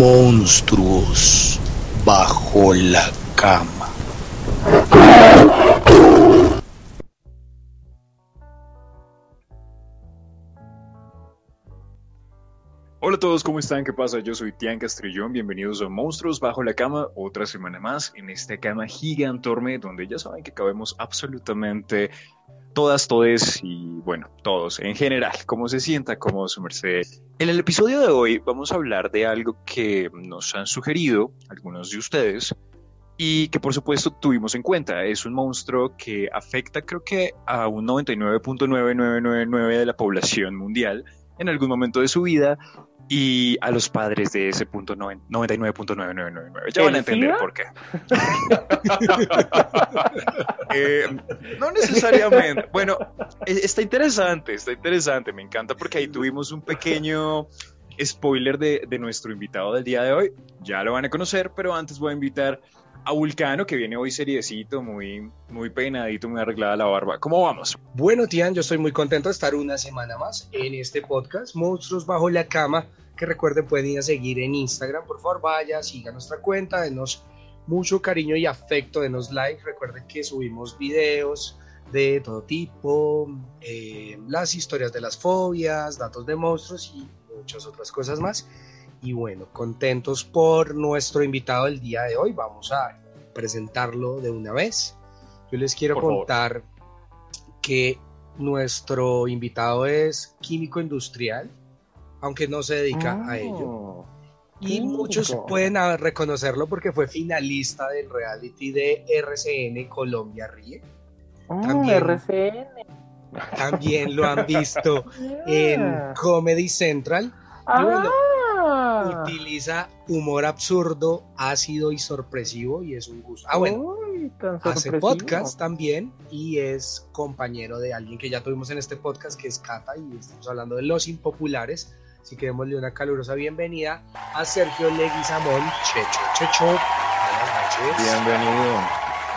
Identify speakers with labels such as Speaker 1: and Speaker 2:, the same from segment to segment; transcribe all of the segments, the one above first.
Speaker 1: Monstruos bajo la cama.
Speaker 2: Hola a todos, ¿cómo están? ¿Qué pasa? Yo soy Tian Castrillón, bienvenidos a Monstruos Bajo la Cama, otra semana más en esta cama gigantorme donde ya saben que cabemos absolutamente todas, todes y bueno, todos en general, como se sienta, como su merced. En el episodio de hoy vamos a hablar de algo que nos han sugerido algunos de ustedes y que por supuesto tuvimos en cuenta. Es un monstruo que afecta creo que a un 99.9999 de la población mundial en algún momento de su vida y a los padres de ese punto 99.9999. Ya van a entender por qué. Eh, no necesariamente. Bueno, e, está interesante, está interesante. Me encanta porque ahí tuvimos un pequeño spoiler de, de nuestro invitado del día de hoy. Ya lo van a conocer, pero antes voy a invitar a Vulcano, que viene hoy seriecito, muy, muy peinadito, muy arreglada la barba. ¿Cómo vamos?
Speaker 3: Bueno, Tian, yo estoy muy contento de estar una semana más en este podcast, Monstruos Bajo la Cama, que recuerden pueden ir a seguir en Instagram, por favor, vaya, siga nuestra cuenta, denos mucho cariño y afecto, denos like, recuerden que subimos videos de todo tipo, eh, las historias de las fobias, datos de monstruos y muchas otras cosas más. Y bueno, contentos por nuestro invitado del día de hoy. Vamos a presentarlo de una vez. Yo les quiero
Speaker 2: Por
Speaker 3: contar que nuestro invitado es químico industrial, aunque no se dedica a ello. Y muchos pueden reconocerlo porque fue finalista del reality de RCN Colombia Ríe.
Speaker 4: Oh,
Speaker 3: También.
Speaker 4: RCN.
Speaker 3: También lo han visto en
Speaker 4: Ah.
Speaker 3: Comedy Central. Y bueno,
Speaker 4: Ah.
Speaker 3: utiliza humor absurdo, ácido y sorpresivo y es un gusto. Ah, bueno,
Speaker 4: Uy,
Speaker 3: hace podcast también y es compañero de alguien que ya tuvimos en este podcast que es Cata y estamos hablando de los impopulares. Así que démosle una calurosa bienvenida a Sergio Leguizamón, Checho, Checho. Buenas noches.
Speaker 2: Bienvenido.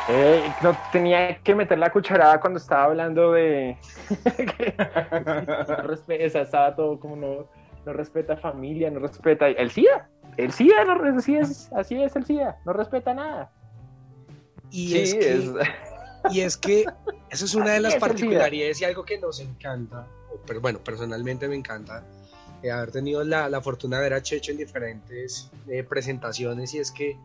Speaker 4: Eh, no tenía que meter la cucharada cuando estaba hablando de. no o sea, estaba todo como no, no respeta familia, no respeta. El SIDA. El SIDA, no, así, es, así es el SIDA. No respeta nada.
Speaker 3: Y,
Speaker 2: Sí,
Speaker 3: es que,
Speaker 2: es-
Speaker 3: y es que esa es una de las particularidades y algo que nos encanta, pero bueno, personalmente me encanta eh, haber tenido la, la fortuna de ver a Checho en diferentes eh, presentaciones y es que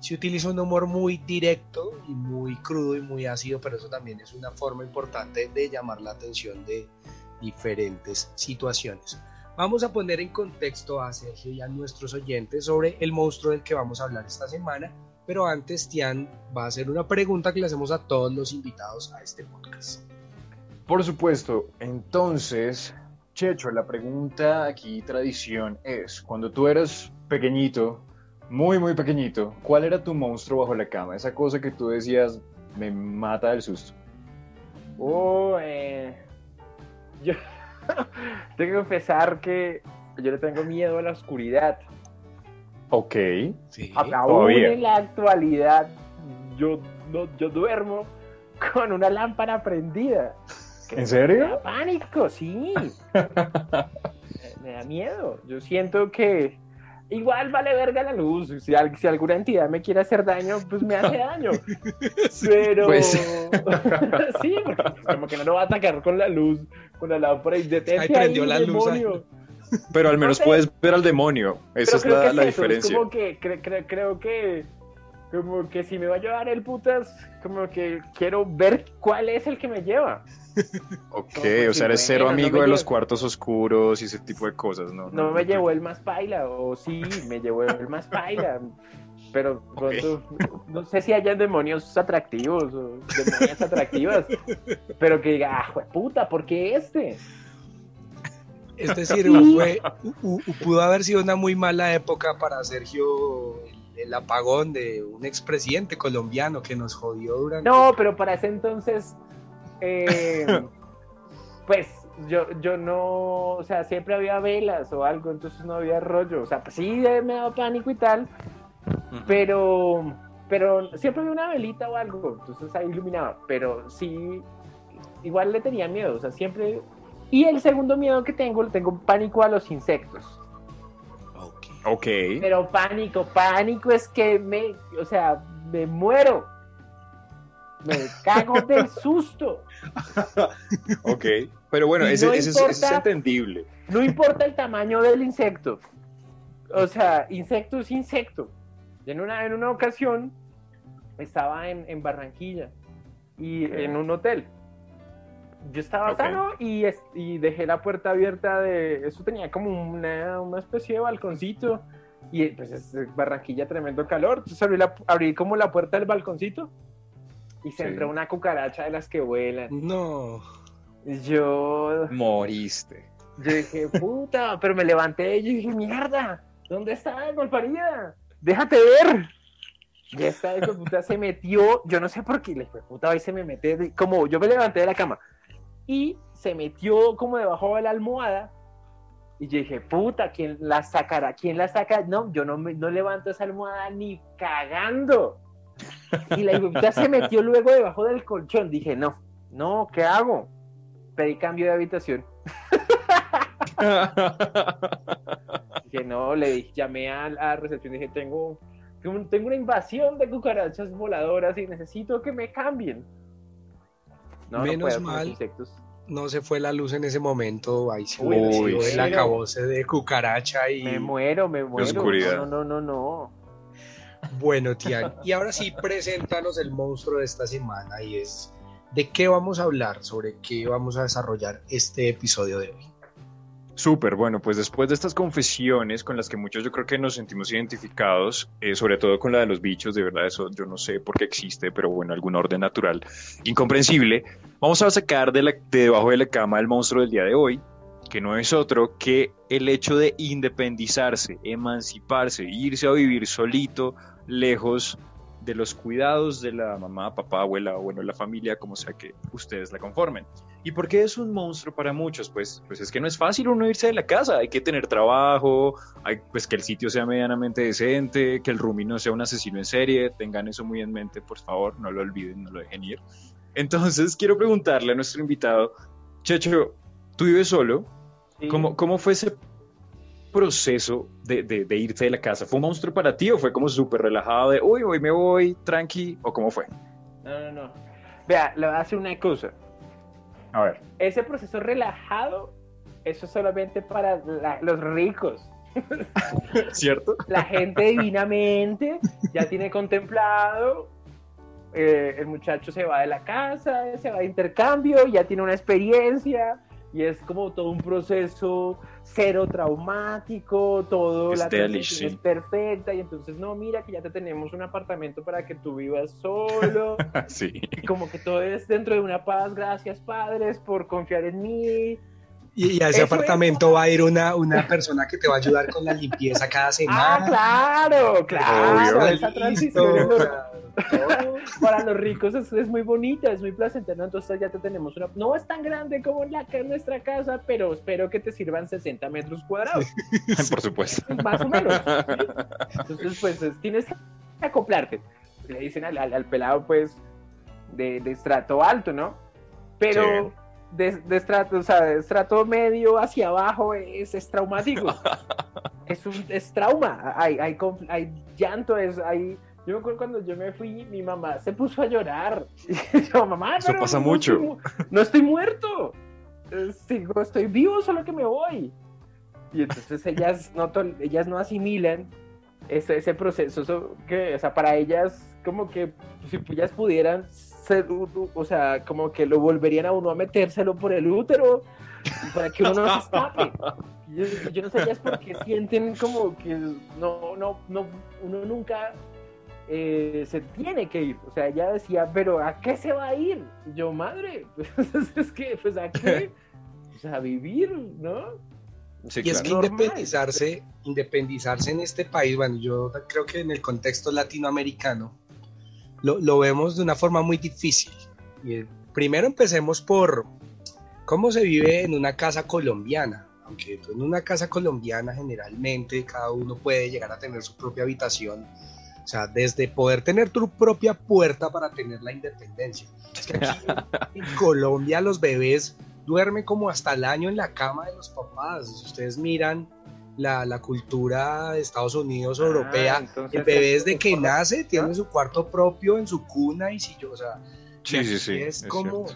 Speaker 3: se utiliza un humor muy directo y muy crudo y muy ácido, pero eso también es una forma importante de llamar la atención de diferentes situaciones. Vamos a poner en contexto a Sergio y a nuestros oyentes sobre el monstruo del que vamos a hablar esta semana, pero antes Tian va a hacer una pregunta que le hacemos a todos los invitados a este podcast.
Speaker 2: Por supuesto. Entonces, Checho, la pregunta aquí, tradición, es, cuando tú eras pequeñito, muy, muy pequeñito, ¿cuál era tu monstruo bajo la cama? Esa cosa que tú decías, me mata del susto.
Speaker 4: Oh, eh, yo tengo que confesar que yo le tengo miedo a la oscuridad.
Speaker 2: Ok.
Speaker 3: Sí.
Speaker 4: Aún en la actualidad, yo, no, yo duermo con una lámpara prendida.
Speaker 2: ¿En
Speaker 4: Me
Speaker 2: serio?
Speaker 4: da pánico, sí. me, me da miedo. Yo siento que igual vale verga la luz. Si, al- si alguna entidad me quiere hacer daño, pues me hace daño. Pero
Speaker 2: Pues-
Speaker 4: sí, porque como que no lo va a atacar con la luz, con la lámpara y detente
Speaker 3: Ahí prendió
Speaker 4: ahí,
Speaker 3: la luz ahí.
Speaker 4: demonio.
Speaker 2: Pero al menos
Speaker 4: sé.
Speaker 2: puedes ver al demonio. Esa
Speaker 4: Pero
Speaker 2: es la,
Speaker 4: que es
Speaker 2: la
Speaker 4: eso,
Speaker 2: diferencia.
Speaker 4: Es como que cre- cre- creo que como que si me va a llevar el putas, como que quiero ver cuál es el que me lleva.
Speaker 2: Ok, o sea, eres cero
Speaker 4: no
Speaker 2: amigo de los cuartos oscuros y ese tipo de cosas, ¿no?
Speaker 4: No me llevó el más paila, o sí, me llevó el más paila. Pero pronto, no sé si hayan demonios atractivos o demonias atractivas, pero que diga, ah, puta, ¿por qué este?
Speaker 3: Es decir, fue, u- u- pudo haber sido una muy mala época para Sergio el, el apagón de un expresidente colombiano que nos jodió durante...
Speaker 4: No, pero para ese entonces, eh, pues yo, yo no, o sea, siempre había velas o algo, entonces no había rollo. O sea, pues sí me daba pánico y tal, pero, pero siempre había una velita o algo, entonces ahí iluminaba. Pero sí, igual le tenía miedo, o sea, siempre. Y el segundo miedo que tengo, le tengo pánico a los insectos.
Speaker 3: Ok.
Speaker 4: Pero pánico, pánico es que me, o sea, me muero. Me cago del susto.
Speaker 2: Ok. Pero bueno, ese,
Speaker 4: no
Speaker 2: ese es- ese es,
Speaker 4: importa-
Speaker 2: entendible.
Speaker 4: No importa el tamaño del insecto. O sea, insecto es insecto. En una, en una ocasión estaba en, en Barranquilla y
Speaker 2: Ok.
Speaker 4: en un hotel. Yo estaba
Speaker 2: Ok.
Speaker 4: sano y, es- y dejé la puerta abierta de... Eso tenía como una, una especie de balconcito. Y pues es Barranquilla tremendo calor. Entonces abrí, la- abrí como la puerta del balconcito y se
Speaker 2: Sí.
Speaker 4: entró una cucaracha de las que vuelan.
Speaker 3: No.
Speaker 4: Yo
Speaker 2: Moriste.
Speaker 4: yo dije, puta, pero me levanté y dije, mierda, ¿dónde está Golparida? Déjate ver. Y esta hijo de puta se metió, yo no sé por qué, la hijo de puta hoy se me mete, de- como yo me levanté de la cama y se metió como debajo de la almohada y yo dije, puta, ¿quién la sacará? ¿Quién la saca? No, yo no, me, no levanto esa almohada ni cagando. Y la puta se metió luego debajo del colchón. Dije, no, no, ¿qué hago? Pedí cambio de habitación. Dije, no, le dije, llamé a la recepción y dije, tengo, tengo una invasión de cucarachas voladoras y necesito que me cambien. No,
Speaker 3: Menos
Speaker 4: no
Speaker 3: mal.
Speaker 4: insectos.
Speaker 3: No se fue la luz en ese momento. Ahí se
Speaker 4: Uy,
Speaker 3: el acabose de cucaracha y.
Speaker 4: Me muero, me muero.
Speaker 2: oscuridad.
Speaker 4: No, no, no, no, no.
Speaker 3: Bueno, Tian, y ahora sí, preséntanos el monstruo de esta semana y es de qué vamos a hablar, sobre qué vamos a desarrollar este episodio de hoy.
Speaker 2: Súper, bueno, pues después de estas confesiones con las que muchos yo creo que nos sentimos identificados, eh, sobre todo con la de los bichos, de verdad eso yo no sé por qué existe, pero bueno, algún orden natural incomprensible, vamos a sacar de, la- de debajo de la cama el monstruo del día de hoy, que no es otro que el hecho de independizarse, emanciparse, irse a vivir solito, lejos de los cuidados de la mamá, papá, abuela o bueno, la familia, como sea que ustedes la conformen. ¿Y por qué es un monstruo para muchos? Pues, pues es que no es fácil uno irse de la casa, hay que tener trabajo, hay, pues que el sitio sea medianamente decente, que el roomie no sea un asesino en serie, tengan eso muy en mente, por favor, no lo olviden, no lo dejen ir. Entonces quiero preguntarle a nuestro invitado, Checho, ¿tú vives solo?
Speaker 4: Sí.
Speaker 2: ¿Cómo, cómo fue ese proceso de, de, de irte de la casa? ¿Fue un monstruo para ti o fue como súper relajado de, uy, hoy me voy, tranqui, o cómo fue?
Speaker 4: No, no, no. Vea, le voy a hacer una cosa.
Speaker 2: A ver.
Speaker 4: Ese proceso relajado, eso es solamente para la- los ricos.
Speaker 2: ¿Cierto?
Speaker 4: La gente divinamente ya tiene contemplado. eh, el muchacho se va de la casa, se va de intercambio, ya tiene una experiencia y es como todo un proceso cero traumático, todo la transición
Speaker 2: sí.
Speaker 4: es perfecta y entonces no, mira que ya te tenemos un apartamento para que tú vivas solo
Speaker 2: sí.
Speaker 4: y como que todo es dentro de una paz, gracias padres por confiar en mí.
Speaker 3: Y, y a ese
Speaker 4: Eso
Speaker 3: apartamento va a ir una, una persona que te va a ayudar con la limpieza cada
Speaker 4: Ah,
Speaker 3: semana.
Speaker 4: claro, claro,
Speaker 2: Obvio.
Speaker 4: esa transición para los ricos es, es muy bonita, es muy placentera, entonces ya te tenemos una... No es tan grande como la que es nuestra casa, pero espero que te sirvan 60 metros cuadrados,
Speaker 2: Por supuesto.
Speaker 4: más o menos. ¿sí? Entonces, pues es- tienes que acoplarte. Le dicen al, al- al pelado, pues, de, de estrato alto, ¿no? Pero de, de estrato, o sea, de estrato medio hacia abajo es, es traumático. es un es trauma. Hay, hay, hay llanto, es, hay... Yo me acuerdo cuando yo me fui, mi mamá se puso a llorar. Y yo, mamá,
Speaker 2: Eso
Speaker 4: pero
Speaker 2: pasa
Speaker 4: no
Speaker 2: mucho.
Speaker 4: estoy no estoy muerto. Eh, Sigo, estoy vivo, solo que me voy. Y entonces ellas no, ellas no asimilan ese, ese proceso, eso que, o sea, para ellas, como que si ellas pudieran o sea, como que lo volverían a uno a metérselo por el útero para que uno no se escape. Yo, yo no sé ellas por qué sienten como que no, no, no, uno nunca eh, se tiene que ir. O sea, ella decía, pero ¿a qué se va a ir? Y yo, madre, pues es que, pues a qué? Pues a vivir, ¿no?
Speaker 2: Sí,
Speaker 3: Y es
Speaker 2: claro.
Speaker 3: que
Speaker 4: Normal.
Speaker 3: independizarse, independizarse en este país, bueno, yo creo que en el contexto latinoamericano lo, lo vemos de una forma muy difícil. Y, eh, primero empecemos por cómo se vive en una casa colombiana. Aunque en una casa colombiana generalmente cada uno puede llegar a tener su propia habitación. O sea, desde poder tener tu propia puerta para tener la independencia. Es que aquí en Colombia los bebés duermen como hasta el año en la cama de los papás. Si ustedes miran la, la cultura de Estados Unidos o
Speaker 4: Ah,
Speaker 3: europea.
Speaker 4: entonces
Speaker 3: El bebé
Speaker 4: es-
Speaker 3: desde que nace tiene su cuarto propio en su cuna y si yo, o sea,
Speaker 2: Sí,
Speaker 3: y
Speaker 2: sí,
Speaker 3: aquí
Speaker 2: sí.
Speaker 3: Es,
Speaker 2: es
Speaker 3: como,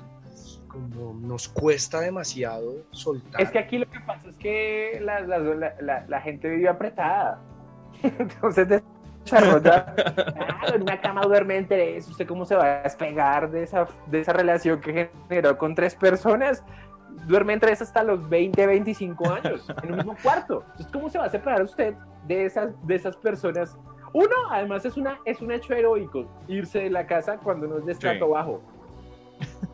Speaker 3: como nos cuesta demasiado soltar.
Speaker 4: Es que aquí lo que pasa es que la, la, la, gente vive apretada. Entonces desarrolla, claro, en una cama duerme en tres. ¿Usted cómo se va a despegar de esa, de esa relación que generó con tres personas? Duerme en tres hasta los 20, 25 años, en un mismo cuarto. Entonces, ¿cómo se va a separar usted de esas, de esas personas? Uno, además, es, una, es un hecho heroico irse de la casa cuando no es de estrato
Speaker 2: Sí.
Speaker 4: bajo.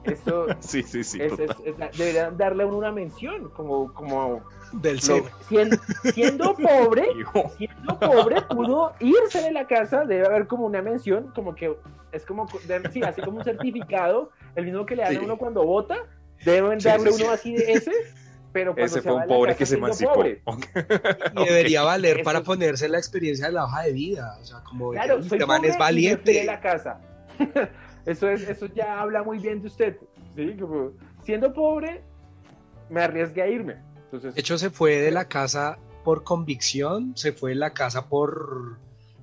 Speaker 4: Eso
Speaker 2: Sí, sí, sí.
Speaker 4: es- es- es deberían darle a uno una mención, como, como
Speaker 3: del ser.
Speaker 4: siendo, siendo pobre,
Speaker 2: Hijo.
Speaker 4: siendo pobre, pudo irse de la casa, debe haber como una mención, como que es como, sí, así como un certificado, el mismo que le dan
Speaker 2: Sí.
Speaker 4: a uno cuando vota, deben
Speaker 2: Sí,
Speaker 4: darle
Speaker 2: sí, sí.
Speaker 4: uno así de ese, pero cuando
Speaker 2: Ese
Speaker 4: se
Speaker 2: fue
Speaker 4: va
Speaker 2: un pobre que se emancipó.
Speaker 4: pobre.
Speaker 2: Ok.
Speaker 3: Y debería valer
Speaker 4: Eso
Speaker 3: para ponerse la experiencia de la hoja de vida. O sea, como
Speaker 4: Claro,
Speaker 3: este
Speaker 4: soy
Speaker 3: man
Speaker 4: pobre
Speaker 3: es
Speaker 4: y me
Speaker 3: valiente.
Speaker 4: la casa. eso, es, eso ya habla muy bien de usted, ¿sí? Como, siendo pobre, me arriesgué a irme. Entonces,
Speaker 3: De hecho, se fue de la casa por convicción, se fue de la casa por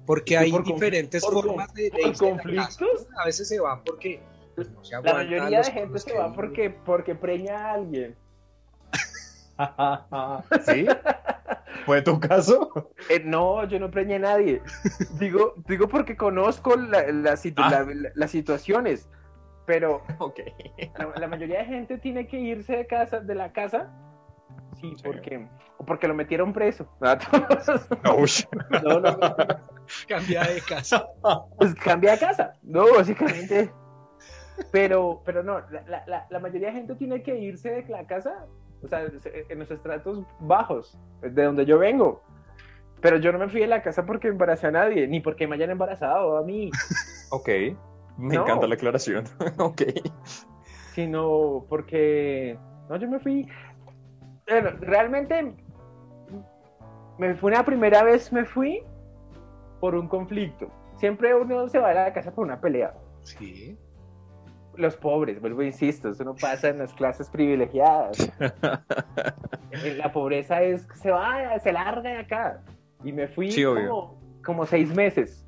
Speaker 3: porque hay
Speaker 4: por
Speaker 3: diferentes
Speaker 4: por
Speaker 3: formas de, de de la casa.
Speaker 4: conflictos.
Speaker 3: A veces se va porque pues, no se
Speaker 4: la mayoría
Speaker 3: los-
Speaker 4: de gente se va porque, porque preña a alguien.
Speaker 2: ¿Sí? ¿Fue tu caso?
Speaker 4: Eh, no, yo no preñé a nadie. digo, digo porque conozco la- la situ-
Speaker 2: Ah.
Speaker 4: la- la- las situaciones, pero la, la mayoría de gente tiene que irse de casa, de la casa, sí, porque, o porque lo metieron preso. No, no, no,
Speaker 3: cambia de casa.
Speaker 4: pues cambia de casa, no, básicamente. Pero, pero no, la, la- mayoría de gente tiene que irse de la casa, o sea, en los estratos bajos, de donde yo vengo. Pero yo no me fui de la casa porque embaracé a nadie, ni porque me hayan embarazado a mí,
Speaker 2: Ok. Me
Speaker 4: No.
Speaker 2: encanta la aclaración. ok.
Speaker 4: sino porque, no, yo me fui, bueno, realmente, me fue una primera vez, me fui por un conflicto. Siempre uno se va de la casa por una pelea.
Speaker 3: Sí.
Speaker 4: Los pobres, vuelvo insisto, eso no pasa en las clases privilegiadas. La pobreza es, se va, se larga de acá. Y me fui
Speaker 2: Sí,
Speaker 4: como, como seis meses.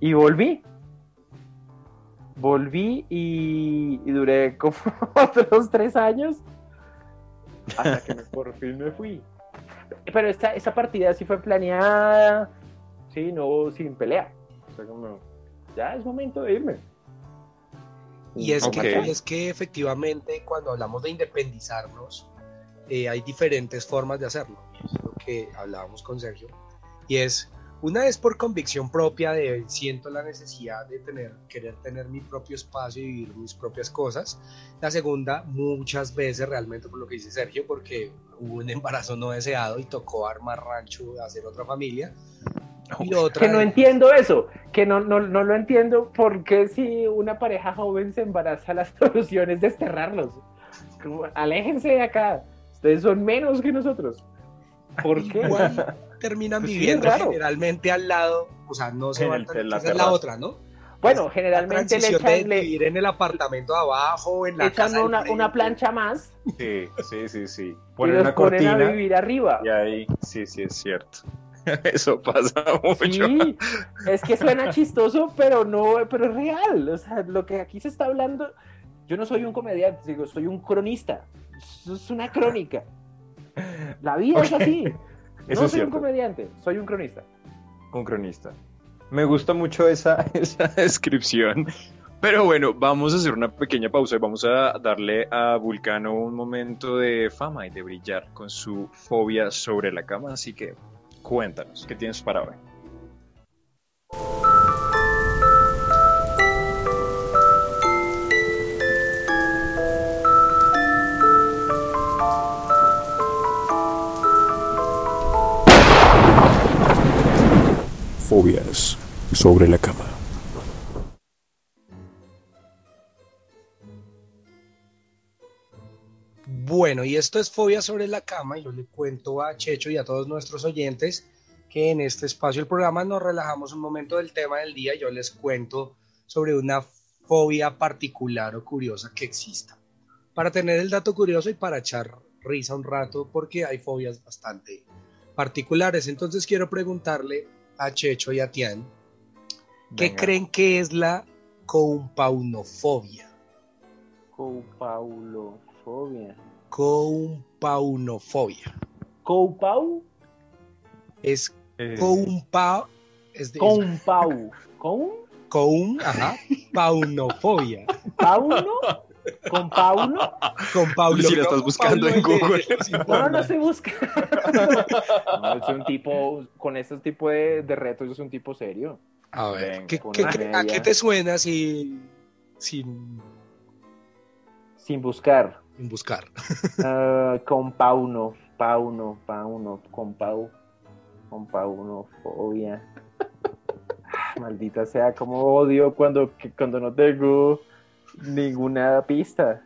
Speaker 4: Y volví. Volví y, y duré como otros tres años. Hasta que me- por fin me fui. Pero esta, esa partida sí fue planeada. Sí, no sin pelea. O sea, como, ya es momento de irme.
Speaker 3: Y es,
Speaker 2: Ok.
Speaker 3: que, es que efectivamente cuando hablamos de independizarnos, eh, hay diferentes formas de hacerlo. Lo que hablábamos con Sergio. Y es, una es por convicción propia de siento la necesidad de tener, querer tener mi propio espacio y vivir mis propias cosas. La segunda, muchas veces realmente por lo que dice Sergio, porque hubo un embarazo no deseado y tocó armar rancho, hacer otra familia. Y otra
Speaker 4: que no entiendo eso, que no, no, no lo entiendo porque si una pareja joven se embaraza, la solución es desterrarlos. Como, aléjense de acá, ustedes son menos que nosotros. ¿Por qué?
Speaker 3: Igual terminan
Speaker 4: Pues
Speaker 3: viviendo generalmente al lado, o sea, no se van
Speaker 2: en la
Speaker 3: otra, ¿no?
Speaker 4: Bueno, generalmente le
Speaker 3: de
Speaker 4: echan, le
Speaker 3: vivir en el apartamento de abajo en la
Speaker 4: echan
Speaker 3: casa
Speaker 4: una, una plancha más
Speaker 2: Sí, sí, sí, sí.
Speaker 4: y
Speaker 2: Ponen
Speaker 4: los
Speaker 2: una
Speaker 4: ponen a vivir arriba.
Speaker 2: y ahí, sí, sí, es cierto. Eso pasa mucho.
Speaker 4: Sí, es que suena chistoso, pero no, pero es real. O sea, lo que aquí se está hablando, yo no soy un comediante, digo, soy un cronista. Es una crónica. La vida es así.
Speaker 2: Eso
Speaker 4: no soy un comediante, soy un cronista.
Speaker 2: Un cronista. Me gusta mucho esa, esa descripción. Pero bueno, vamos a hacer una pequeña pausa y vamos a darle a Vulcano un momento de fama y de brillar con su fobia sobre la cama. Así que cuéntanos, ¿qué tienes para hoy?
Speaker 5: Fobias sobre la cama.
Speaker 3: Bueno, y esto es Fobia sobre la cama, y yo le cuento a Checho y a todos nuestros oyentes que en este espacio del programa nos relajamos un momento del tema del día y yo les cuento sobre una fobia particular o curiosa que exista. Para tener el dato curioso y para echar risa un rato, porque hay fobias bastante particulares. Entonces quiero preguntarle a Checho y a Tian, ¿qué
Speaker 2: Venga.
Speaker 3: creen que es la compaunofobia?
Speaker 4: Copaulofobia.
Speaker 3: Compaunofobia.
Speaker 4: Copau.
Speaker 3: Es
Speaker 2: Eh,
Speaker 3: compa... Es de,
Speaker 4: Compau. ¿Con?
Speaker 3: Coun, ajá, paunofobia.
Speaker 4: ¿Pauno? ¿Con Pauno?
Speaker 3: Con Paulo.
Speaker 2: Si la estás buscando en Google.
Speaker 4: No, no, se busca. No, es un tipo, con estos tipos de, de retos es un tipo serio.
Speaker 3: A ver,
Speaker 2: Venga,
Speaker 3: ¿qué-
Speaker 4: con
Speaker 3: ¿a qué te suena si, sin,
Speaker 4: Sin buscar.
Speaker 3: Sin buscar?
Speaker 4: Ah, con Pauno, Pauno, Pauno, con Pau, con Paunofobia. Ah, Maldita sea, como odio cuando, cuando no tengo ninguna pista.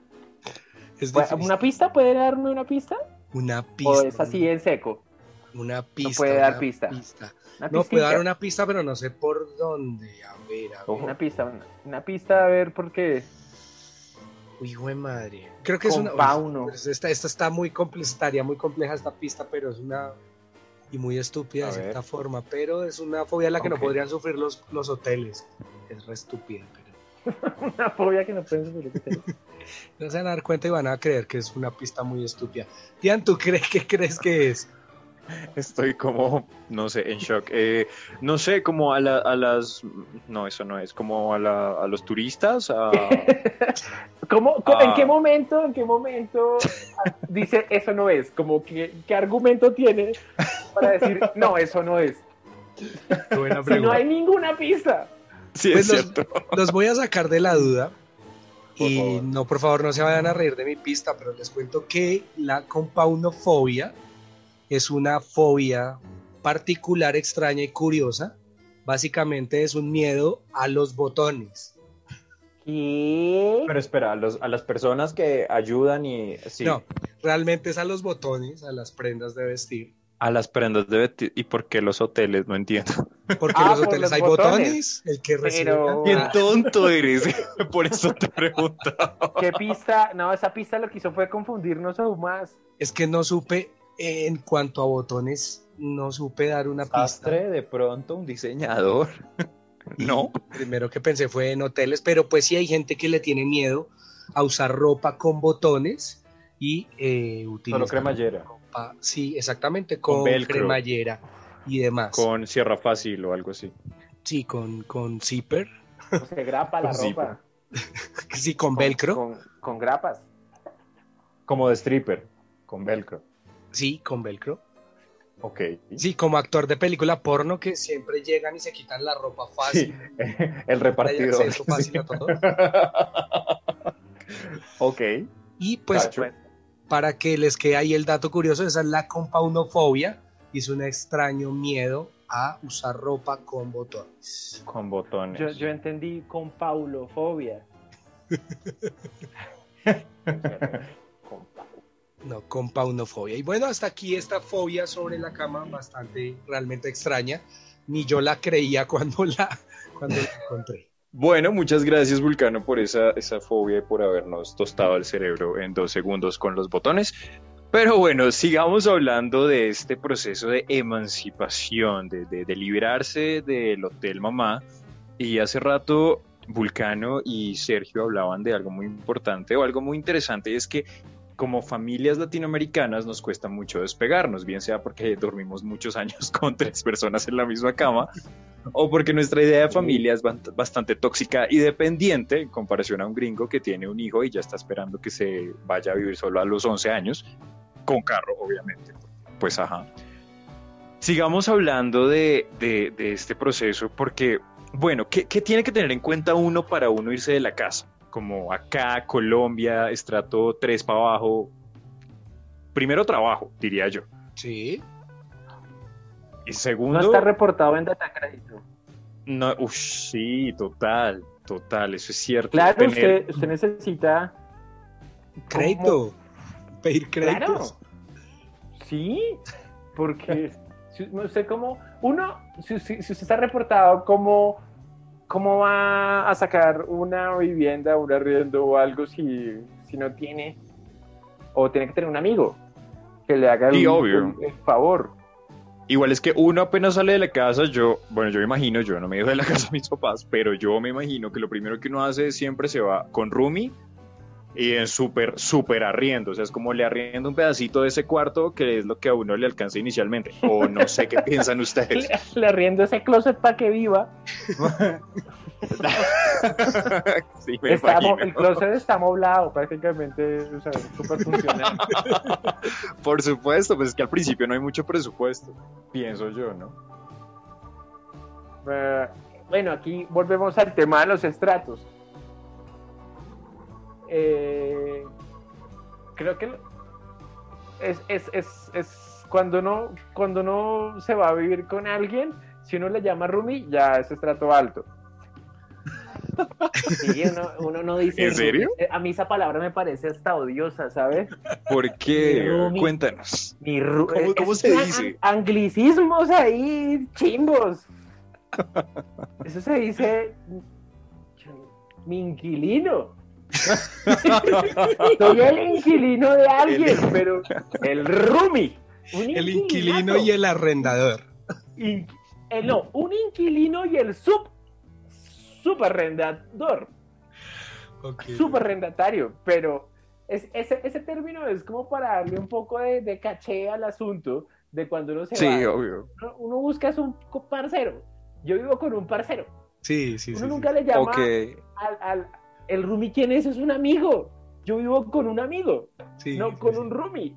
Speaker 3: Es.
Speaker 4: ¿Una pista? ¿Puede darme una pista?
Speaker 3: Una pista.
Speaker 4: ¿O es así en seco?
Speaker 3: Una pista.
Speaker 4: puede dar
Speaker 3: una
Speaker 4: pista.
Speaker 3: Una No, puede dar una pista, pero no sé por dónde. A ver, a ver.
Speaker 4: Una pista, una, una pista, a ver, por qué.
Speaker 3: Uy, hijo de madre. Creo que es una. pues esta, esta está muy compleja, estaría muy compleja esta pista, pero es una. Y muy estúpida
Speaker 2: A
Speaker 3: de
Speaker 2: ver.
Speaker 3: cierta forma. Pero es una fobia la que no podrían sufrir los, los hoteles. Es re estúpida, pero.
Speaker 4: Una fobia que no pienso por lo que tengo.
Speaker 3: No se van a dar cuenta y van a creer que es una pista muy estúpida. Tian, ¿tú crees qué crees que es?
Speaker 2: Estoy como, no sé, en shock. Eh, no sé, como a, la- a las... No, eso no es. Como a, la- a los turistas. A...
Speaker 4: ¿Cómo, cómo- ¿En
Speaker 2: Ah.
Speaker 4: qué momento, en qué momento dice eso no es? Como que, ¿qué argumento tiene para decir no, eso no es?
Speaker 3: Buena
Speaker 4: Si no hay ninguna pista.
Speaker 2: Sí,
Speaker 3: Pues
Speaker 2: es
Speaker 3: los-
Speaker 2: cierto.
Speaker 3: Los voy a sacar de la duda.
Speaker 2: Por
Speaker 3: y
Speaker 2: favor.
Speaker 3: no, por favor, no se vayan a reír de mi pista, pero les cuento que la compaunofobia es una fobia particular, extraña y curiosa. Básicamente es un miedo a los botones.
Speaker 4: ¿Qué?
Speaker 2: Pero espera, a, los- a las personas que ayudan y... Sí,
Speaker 3: No, realmente es a los botones, a las prendas de vestir.
Speaker 2: A las prendas de vestir. ¿Y por qué los hoteles? No entiendo.
Speaker 3: Porque
Speaker 4: Ah,
Speaker 3: en los
Speaker 4: por
Speaker 3: hoteles
Speaker 4: los
Speaker 3: hay
Speaker 4: botones.
Speaker 3: botones. El que recibe
Speaker 4: Pero-
Speaker 2: ¡Qué tonto eres! Por eso te pregunto.
Speaker 4: ¿Qué pista? No, esa pista lo que hizo fue confundirnos aún más.
Speaker 3: Es que no supe, en cuanto a botones, no supe dar una pista.
Speaker 2: Sastre, de pronto, un diseñador. No.
Speaker 3: primero que pensé fue en hoteles, pero pues sí hay gente que le tiene miedo a usar ropa con botones y eh, utiliza
Speaker 2: Solo cremallera.
Speaker 3: ropa, sí, exactamente,
Speaker 2: Con
Speaker 3: cremallera y demás.
Speaker 2: Con cierra fácil o algo así.
Speaker 3: Sí, con, con zipper,
Speaker 4: O se grapa la ropa.
Speaker 3: sí, con velcro,
Speaker 4: Con, con grapas.
Speaker 2: Como de stripper. Con velcro.
Speaker 3: Sí, con velcro.
Speaker 2: Ok.
Speaker 3: Sí, como actor de película porno que siempre llegan y se quitan la ropa fácil.
Speaker 2: El
Speaker 3: Hay
Speaker 2: repartidor.
Speaker 3: acceso fácil a todo.
Speaker 2: ok.
Speaker 3: Y pues
Speaker 2: Cacho.
Speaker 3: para que les quede ahí el dato curioso, esa es la compaunofobia y es un extraño miedo a usar ropa con botones.
Speaker 2: Con botones.
Speaker 4: Yo, yo entendí con paulofobia. con.
Speaker 3: No, compaunofobia. Y bueno, hasta aquí esta fobia sobre la cama, bastante realmente extraña. Ni yo la creía cuando la, cuando la encontré.
Speaker 2: Bueno, muchas gracias Vulcano por esa, esa fobia y por habernos tostado el cerebro en dos segundos con los botones. Pero bueno, sigamos hablando de este proceso de emancipación, de, de, de liberarse del hotel mamá. Y hace rato Vulcano y Sergio hablaban de algo muy importante o algo muy interesante, y es que como familias latinoamericanas nos cuesta mucho despegarnos, bien sea porque dormimos muchos años con tres personas en la misma cama, o porque nuestra idea de familia es bastante tóxica y dependiente en comparación a un gringo que tiene un hijo y ya está esperando que se vaya a vivir solo a los 11 años, con carro, obviamente. Pues ajá. Sigamos hablando de este proceso porque, bueno, ¿qué, qué tiene que tener en cuenta uno para uno irse de la casa? Como acá, Colombia, estrato 3 para abajo. Primero trabajo, diría yo.
Speaker 3: Sí.
Speaker 2: Y
Speaker 4: No
Speaker 2: segundo...
Speaker 4: está reportado en Datacrédito.
Speaker 2: No, uff, sí, total, total, eso es cierto.
Speaker 4: Claro,
Speaker 2: Tener-
Speaker 4: usted, usted necesita.
Speaker 3: Crédito. Pedir
Speaker 4: Claro.
Speaker 3: créditos.
Speaker 4: Sí, porque si usted como uno, si, si- si usted está reportado como cómo va a sacar una vivienda, un arriendo o algo si, si no tiene o tiene que tener un amigo que le haga el,
Speaker 2: Sí, obvio.
Speaker 4: el- favor.
Speaker 2: Igual es que uno apenas sale de la casa, yo, bueno, yo me imagino, yo no me he ido de la casa de mis papás, pero yo me imagino que lo primero que uno hace siempre se va con Rumi y en súper, súper arriendo. O sea, es como le arriendo un pedacito de ese cuarto que es lo que a uno le alcanza inicialmente. O no sé qué piensan ustedes.
Speaker 4: Le, le arriendo ese closet para que viva.
Speaker 2: Sí, me
Speaker 4: Está mo-
Speaker 2: imagino.
Speaker 4: el closet está moblado prácticamente, o sea, súper funcional.
Speaker 2: Por supuesto, pues es que al principio no hay mucho presupuesto, pienso yo, ¿no?
Speaker 4: Eh, bueno, aquí volvemos al tema de los estratos. Eh, creo que es, es, es, es cuando uno cuando uno se va a vivir con alguien, si uno le llama roomie, ya es estrato alto. Sí, uno, uno no dice.
Speaker 2: ¿En serio?
Speaker 4: roomie. A mí esa palabra me parece hasta odiosa, ¿sabes?
Speaker 2: ¿Por qué?
Speaker 4: Mi roomie.
Speaker 2: Cuéntanos.
Speaker 4: Mi ru-
Speaker 2: ¿Cómo-
Speaker 4: eh,
Speaker 2: cómo se dice?
Speaker 4: an- Anglicismos ahí, chimbos. Eso se dice. Mi inquilino. Soy el inquilino de alguien, pero el roomie.
Speaker 3: El inquilino y el arrendador.
Speaker 4: In- eh, no, un inquilino y el sub. Subarrendador.
Speaker 3: Ok.
Speaker 4: Subarrendatario. Pero es, ese, ese término es como para darle un poco de, de caché al asunto de cuando uno se
Speaker 2: Sí,
Speaker 4: va.
Speaker 2: obvio.
Speaker 4: uno, uno busca a un parcero. Yo vivo con un parcero.
Speaker 3: Sí, sí,
Speaker 4: Uno
Speaker 3: sí. sí.
Speaker 4: nunca le llama al, al- el roomie quién es, es un amigo. Yo vivo con un amigo,
Speaker 3: Sí,
Speaker 4: no
Speaker 3: sí,
Speaker 4: con
Speaker 3: sí.
Speaker 4: un roomie.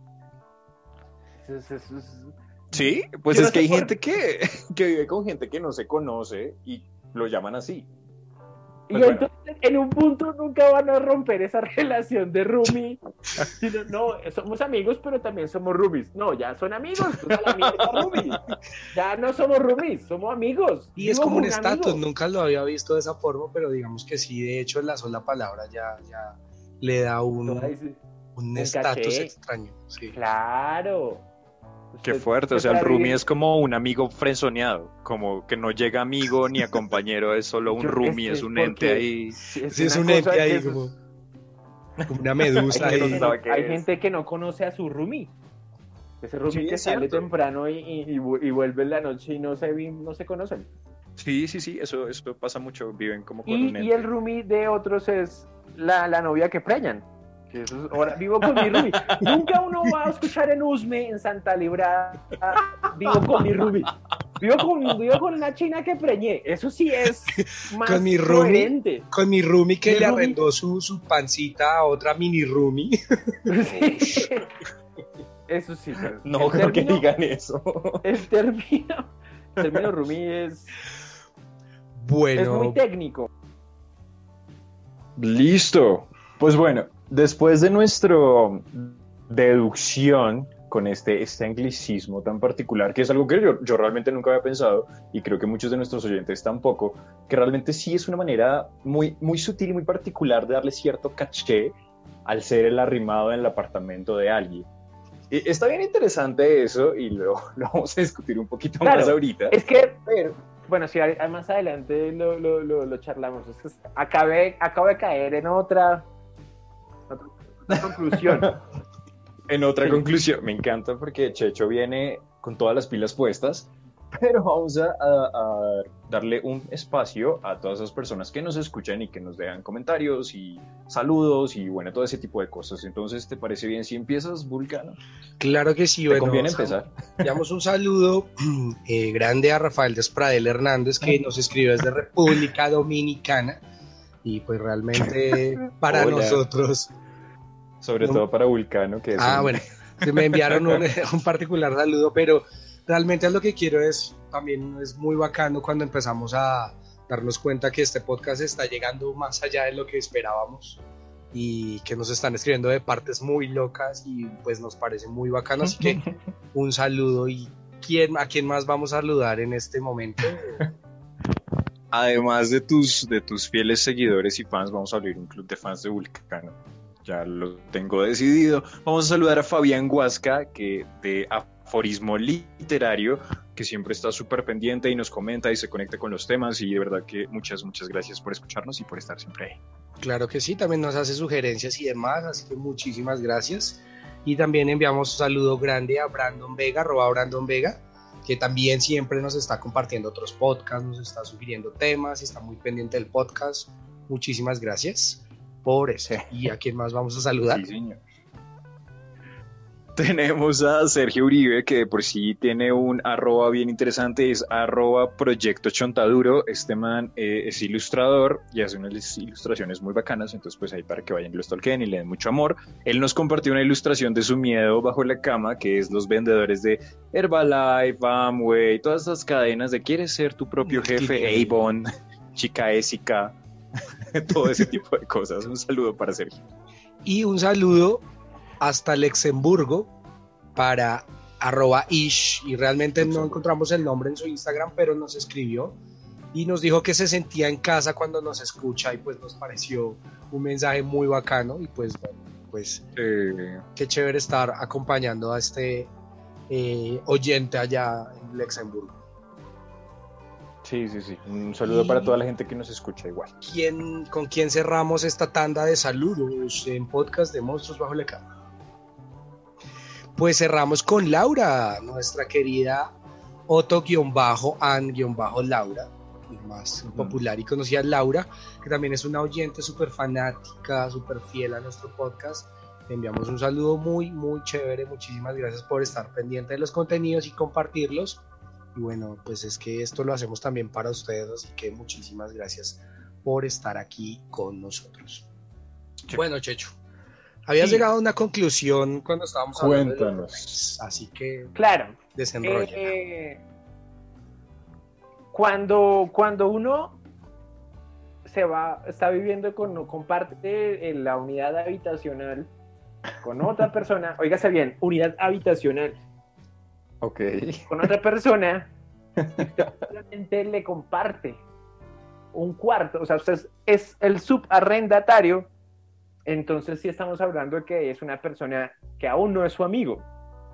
Speaker 4: Es- es- es-
Speaker 2: Sí, pues
Speaker 4: Yo
Speaker 2: es
Speaker 4: no
Speaker 2: que hay
Speaker 4: por-
Speaker 2: gente que, que vive con gente que no se conoce y lo llaman así.
Speaker 4: Y
Speaker 2: Pues bueno.
Speaker 4: entonces en un punto nunca van a romper esa relación de roomie. sino, no, somos amigos, pero también somos roomies. No, ya son amigos, pues a la. Ya no somos roomies, somos amigos.
Speaker 3: Y es como un estatus, nunca lo había visto de esa forma, pero digamos que sí, de hecho, la sola palabra ya, ya le da un un
Speaker 4: un
Speaker 3: estatus extraño. Sí.
Speaker 4: Claro.
Speaker 2: Qué fuerte, o sea, el roomie es como un amigo frenzoneado, como que no llega amigo ni a compañero, es solo un roomie,
Speaker 4: es-
Speaker 2: un ente ahí.
Speaker 4: Sí,
Speaker 3: Sí, es
Speaker 4: una
Speaker 3: un ente ahí
Speaker 4: es-
Speaker 3: como, una medusa
Speaker 4: Hay,
Speaker 2: Ahí
Speaker 4: gente,
Speaker 2: no
Speaker 4: hay gente que no conoce a su roomie. Ese roomie
Speaker 2: Sí,
Speaker 4: que
Speaker 2: es
Speaker 4: sale
Speaker 2: cierto.
Speaker 4: temprano y, y- y vu- y vuelve en la noche y no se, no se conocen.
Speaker 2: Sí, sí, sí, eso, eso pasa mucho, viven como con
Speaker 4: Y,
Speaker 2: un
Speaker 4: y
Speaker 2: ente.
Speaker 4: el roomie de otros es la, la novia que preñan. Que eso es- ahora vivo con mi roomie. Nunca uno va a escuchar en Usme, en Santa Librada, vivo con mi roomie. Vivo con, vivo con una china que preñé. Eso sí es más
Speaker 3: Con mi roomie.
Speaker 4: coherente.
Speaker 3: Con mi roomie que
Speaker 4: Mi
Speaker 3: le
Speaker 4: roomie-
Speaker 3: arrendó su, su pancita a otra mini.
Speaker 4: Sí. Eso sí. pero
Speaker 2: No
Speaker 4: el
Speaker 2: creo que digan eso.
Speaker 4: El término, el término roomie es, es
Speaker 3: Bueno,
Speaker 4: muy técnico.
Speaker 2: Listo. Pues bueno, después de nuestra deducción con este, este anglicismo tan particular, que es algo que yo, yo realmente nunca había pensado, y creo que muchos de nuestros oyentes tampoco, que realmente sí es una manera muy, muy sutil y muy particular de darle cierto caché al ser el arrimado en el apartamento de alguien. Y está bien interesante eso, y lo, lo vamos a discutir un poquito
Speaker 4: Claro.
Speaker 2: más ahorita.
Speaker 4: Es que,
Speaker 2: Pero,
Speaker 4: bueno, sí, a- a- más adelante lo, lo, lo, charlamos. Es que acabé, acabo de caer en otra, otra, conclusión.
Speaker 2: En otra
Speaker 4: Sí.
Speaker 2: conclusión, me encanta porque Checho viene con todas las pilas puestas, pero vamos a, a- a darle un espacio a todas esas personas que nos escuchan y que nos dejan comentarios y saludos y bueno, todo ese tipo de cosas. Entonces, ¿te parece bien si empiezas, Vulcano?
Speaker 3: claro que sí.
Speaker 2: ¿Te
Speaker 3: Bueno,
Speaker 2: conviene empezar?
Speaker 3: Enviamos un saludo eh, grande a Rafael Despradel Hernández que nos escribió desde República Dominicana y pues realmente para
Speaker 2: Hola.
Speaker 3: nosotros
Speaker 2: Sobre
Speaker 3: No.
Speaker 2: todo para Vulcano, que es
Speaker 3: Ah,
Speaker 2: un-
Speaker 3: bueno, me enviaron un, un particular saludo, pero realmente lo que quiero es, también es muy bacano cuando empezamos a darnos cuenta que este podcast está llegando más allá de lo que esperábamos y que nos están escribiendo de partes muy locas y pues nos parece muy bacano, así que un saludo y ¿quién, a quién más vamos a saludar en este momento.
Speaker 2: Además de tus, de tus fieles seguidores y fans, vamos a abrir un club de fans de Vulcano. Ya lo tengo decidido. Vamos a saludar a Fabián Huasca, que de aforismo literario, que siempre está súper pendiente y nos comenta y se conecta con los temas. Y de verdad que muchas, muchas gracias por escucharnos y por estar siempre ahí.
Speaker 3: Claro que sí, también nos hace sugerencias y demás, así que muchísimas gracias. Y también enviamos un saludo grande a Brandon Vega, arroba Brandon Vega, que también siempre nos está compartiendo otros podcasts, nos está sugiriendo temas, está muy pendiente del podcast. Muchísimas gracias por eso. ¿Y a quién más vamos a saludar?
Speaker 2: Sí, señor. Tenemos a Sergio Uribe, que por sí tiene un arroba bien interesante, es arroba Proyecto Chontaduro. Este man eh, es ilustrador y hace unas ilustraciones muy bacanas, entonces pues ahí para que vayan y lo stalken y le den mucho amor. Él nos compartió una ilustración de su miedo bajo la cama, que es los vendedores de Herbalife, Amway, todas esas cadenas de quieres ser tu propio jefe, Avon, Chica Ésica, todo ese tipo de cosas. Un saludo para Sergio.
Speaker 3: Y un saludo hasta Luxemburgo para arroba ish y realmente no encontramos el nombre en su Instagram, pero nos escribió y nos dijo que se sentía en casa cuando nos escucha y pues nos pareció un mensaje muy bacano y pues bueno, pues
Speaker 2: Eh,
Speaker 3: qué chévere estar acompañando a este eh, oyente allá en Luxemburgo.
Speaker 2: Sí, sí, sí. Un saludo
Speaker 3: Y-
Speaker 2: para toda la gente que nos escucha igual.
Speaker 3: ¿Quién, ¿Con quién cerramos esta tanda de saludos en podcast de Monstruos Bajo la Cama? Pues cerramos con Laura, nuestra querida Otto-An-Laura, más
Speaker 2: Ujú.
Speaker 3: popular y conocida Laura, que también es una oyente súper fanática, súper fiel a nuestro podcast. Le enviamos un saludo muy, muy chévere. Muchísimas gracias por estar pendiente de los contenidos y compartirlos. Y bueno, pues es que esto lo hacemos también para ustedes, así que muchísimas gracias por estar aquí con nosotros.
Speaker 2: Checho.
Speaker 3: Bueno, Checho, habías
Speaker 2: Sí.
Speaker 3: llegado a una conclusión cuando estábamos hablando
Speaker 2: Cuéntanos.
Speaker 3: roommates, así que
Speaker 4: Claro.
Speaker 3: desenrolla.
Speaker 4: Eh, cuando, cuando uno se va, está viviendo con, comparte en la unidad habitacional con otra persona, óigase bien, unidad habitacional
Speaker 2: Ok.
Speaker 4: con otra persona, solamente le comparte un cuarto, o sea, usted es, es el subarrendatario, entonces sí estamos hablando de que es una persona que aún no es su amigo,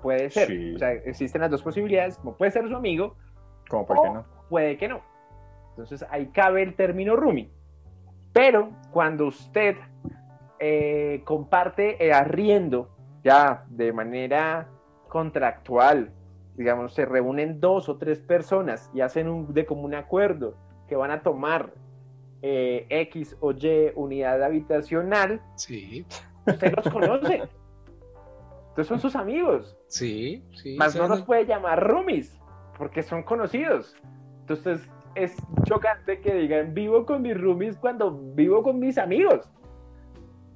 Speaker 4: puede ser,
Speaker 2: Sí.
Speaker 4: o sea, existen las dos posibilidades, como puede ser su amigo,
Speaker 2: ¿Cómo por qué
Speaker 4: o
Speaker 2: no?
Speaker 4: puede que no. Entonces ahí cabe el término roomie. Pero cuando usted eh, comparte el arriendo ya de manera contractual, digamos, se reúnen dos o tres personas y hacen un, de común acuerdo que van a tomar eh, X o Y unidad habitacional,
Speaker 3: Sí,
Speaker 4: usted los conoce. Entonces son sus amigos.
Speaker 3: sí, sí.
Speaker 4: Más
Speaker 3: sea,
Speaker 4: no los puede llamar roomies, porque son conocidos. Entonces es chocante que digan vivo con mis roomies cuando vivo con mis amigos.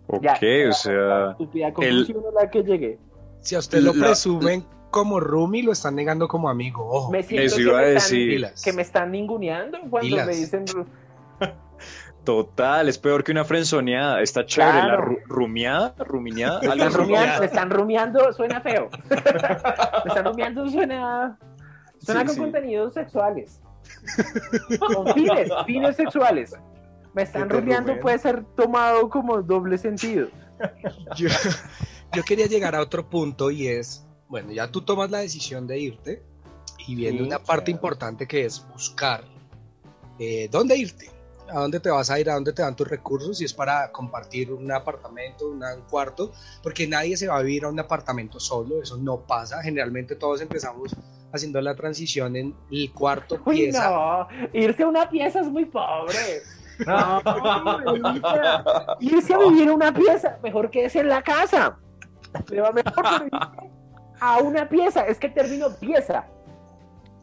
Speaker 2: Ok,
Speaker 4: Ya,
Speaker 2: o
Speaker 4: La
Speaker 2: sea,
Speaker 4: estúpida conclusión a la que llegué.
Speaker 3: Si a usted lo
Speaker 2: La-
Speaker 3: presumen como roomie, lo están negando como amigo. Ojo.
Speaker 4: Me siento
Speaker 2: Eso
Speaker 4: que
Speaker 2: iba a
Speaker 4: me,
Speaker 2: decir.
Speaker 4: están, que me están ninguneando cuando
Speaker 3: Pilas.
Speaker 4: me dicen
Speaker 2: total, es peor que una frenzoneada. Está chévere la
Speaker 4: Claro.
Speaker 2: ru- rumiada, rumineada.
Speaker 4: me están, rumiando, me están rumiando, suena feo. me están rumiando, suena, suena
Speaker 2: Sí,
Speaker 4: con
Speaker 2: sí.
Speaker 4: contenidos sexuales. Con fines, fines sexuales. Me están rumiando puede ser tomado como doble sentido.
Speaker 3: yo, yo quería llegar a otro punto y es, bueno, ya tú tomas la decisión de irte y viene
Speaker 4: Sí,
Speaker 3: una parte
Speaker 2: claro.
Speaker 3: importante que es buscar eh, dónde irte, a dónde te vas a ir, a dónde te dan tus recursos, si es para compartir un apartamento, una- un cuarto, porque nadie se va a vivir a un apartamento solo, eso no pasa, generalmente todos empezamos haciendo la transición en el cuarto
Speaker 4: Uy,
Speaker 3: pieza.
Speaker 4: no, irse a una pieza es muy pobre. No, irse a vivir a una pieza, mejor que es en la casa. Pero mejor que a una pieza, es que el término pieza,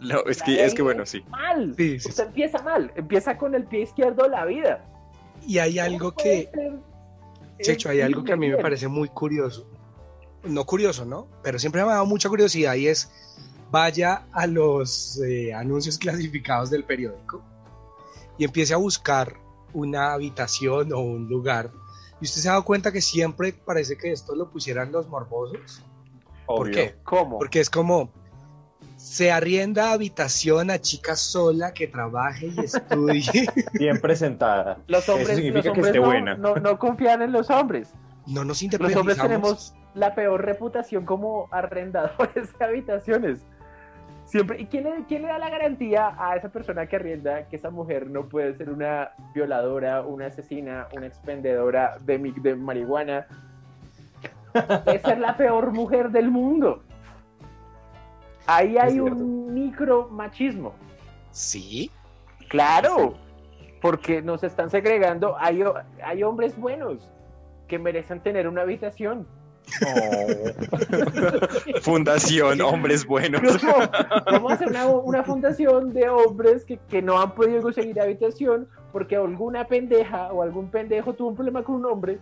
Speaker 2: No, es que, es que bueno, sí.
Speaker 4: mal.
Speaker 3: Sí, sí,
Speaker 4: Usted empieza mal, empieza con el pie izquierdo de la vida.
Speaker 3: Y hay algo que, Checho, hay algo que a mí me parece muy curioso. No curioso, ¿no? Pero siempre me ha dado mucha curiosidad y es, vaya a los eh, anuncios clasificados del periódico y empiece a buscar una habitación o un lugar. Y usted se ha dado cuenta que siempre parece que esto lo pusieran los morbosos. ¿Por qué?
Speaker 4: ¿Cómo?
Speaker 3: Porque es como, se arrienda habitación a chica sola que trabaje y estudie.
Speaker 2: Bien presentada.
Speaker 4: Los
Speaker 2: Eso
Speaker 4: hombres,
Speaker 2: significa
Speaker 4: los
Speaker 2: que
Speaker 4: hombres
Speaker 2: esté
Speaker 4: no,
Speaker 2: buena.
Speaker 4: no- no confían en los hombres.
Speaker 3: no nos
Speaker 4: Los
Speaker 3: independizamos.
Speaker 4: hombres tenemos la peor reputación como arrendadores de habitaciones. Siempre, ¿y quién le, quién le da la garantía a esa persona que arrienda que esa mujer no puede ser una violadora, una asesina, una expendedora de, de marihuana? Puede ser la peor mujer del mundo. Ahí hay
Speaker 2: Es
Speaker 4: un micromachismo.
Speaker 3: Sí.
Speaker 4: Claro, porque nos están segregando. Hay, ho- hay hombres buenos que merecen tener una habitación.
Speaker 2: Fundación Hombres Buenos.
Speaker 4: Vamos a hacer una, una fundación de hombres que, que no han podido conseguir habitación porque alguna pendeja o algún pendejo tuvo un problema con un hombre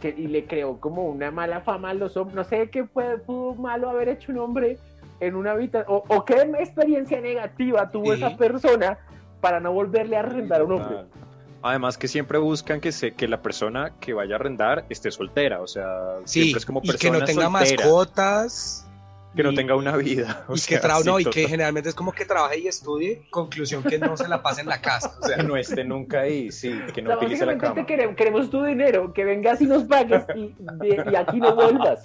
Speaker 4: que, y le creó como una mala fama a los hombres. No sé qué puede, pudo malo haber hecho un hombre en una habitación o, o qué experiencia negativa tuvo
Speaker 3: Sí.
Speaker 4: esa persona para no volverle a arrendar a un hombre.
Speaker 2: Además que siempre buscan que se, que la persona que vaya a arrendar esté soltera, o sea,
Speaker 3: Sí,
Speaker 2: siempre es como
Speaker 3: y
Speaker 2: persona
Speaker 3: que no tenga
Speaker 2: soltera,
Speaker 3: mascotas.
Speaker 2: Que no
Speaker 3: y-
Speaker 2: tenga una vida. o
Speaker 3: Y que,
Speaker 2: sea,
Speaker 3: tra-
Speaker 2: sí,
Speaker 3: no, y que
Speaker 2: total.
Speaker 3: generalmente es como que trabaje y estudie, conclusión que no se la pase en la casa. O sea,
Speaker 2: que no esté nunca ahí, sí, que
Speaker 4: O
Speaker 2: no
Speaker 4: sea,
Speaker 2: utilice la
Speaker 4: básicamente
Speaker 2: cama.
Speaker 4: queremos, queremos tu dinero, que vengas y nos pagues y, de- y aquí no vuelvas.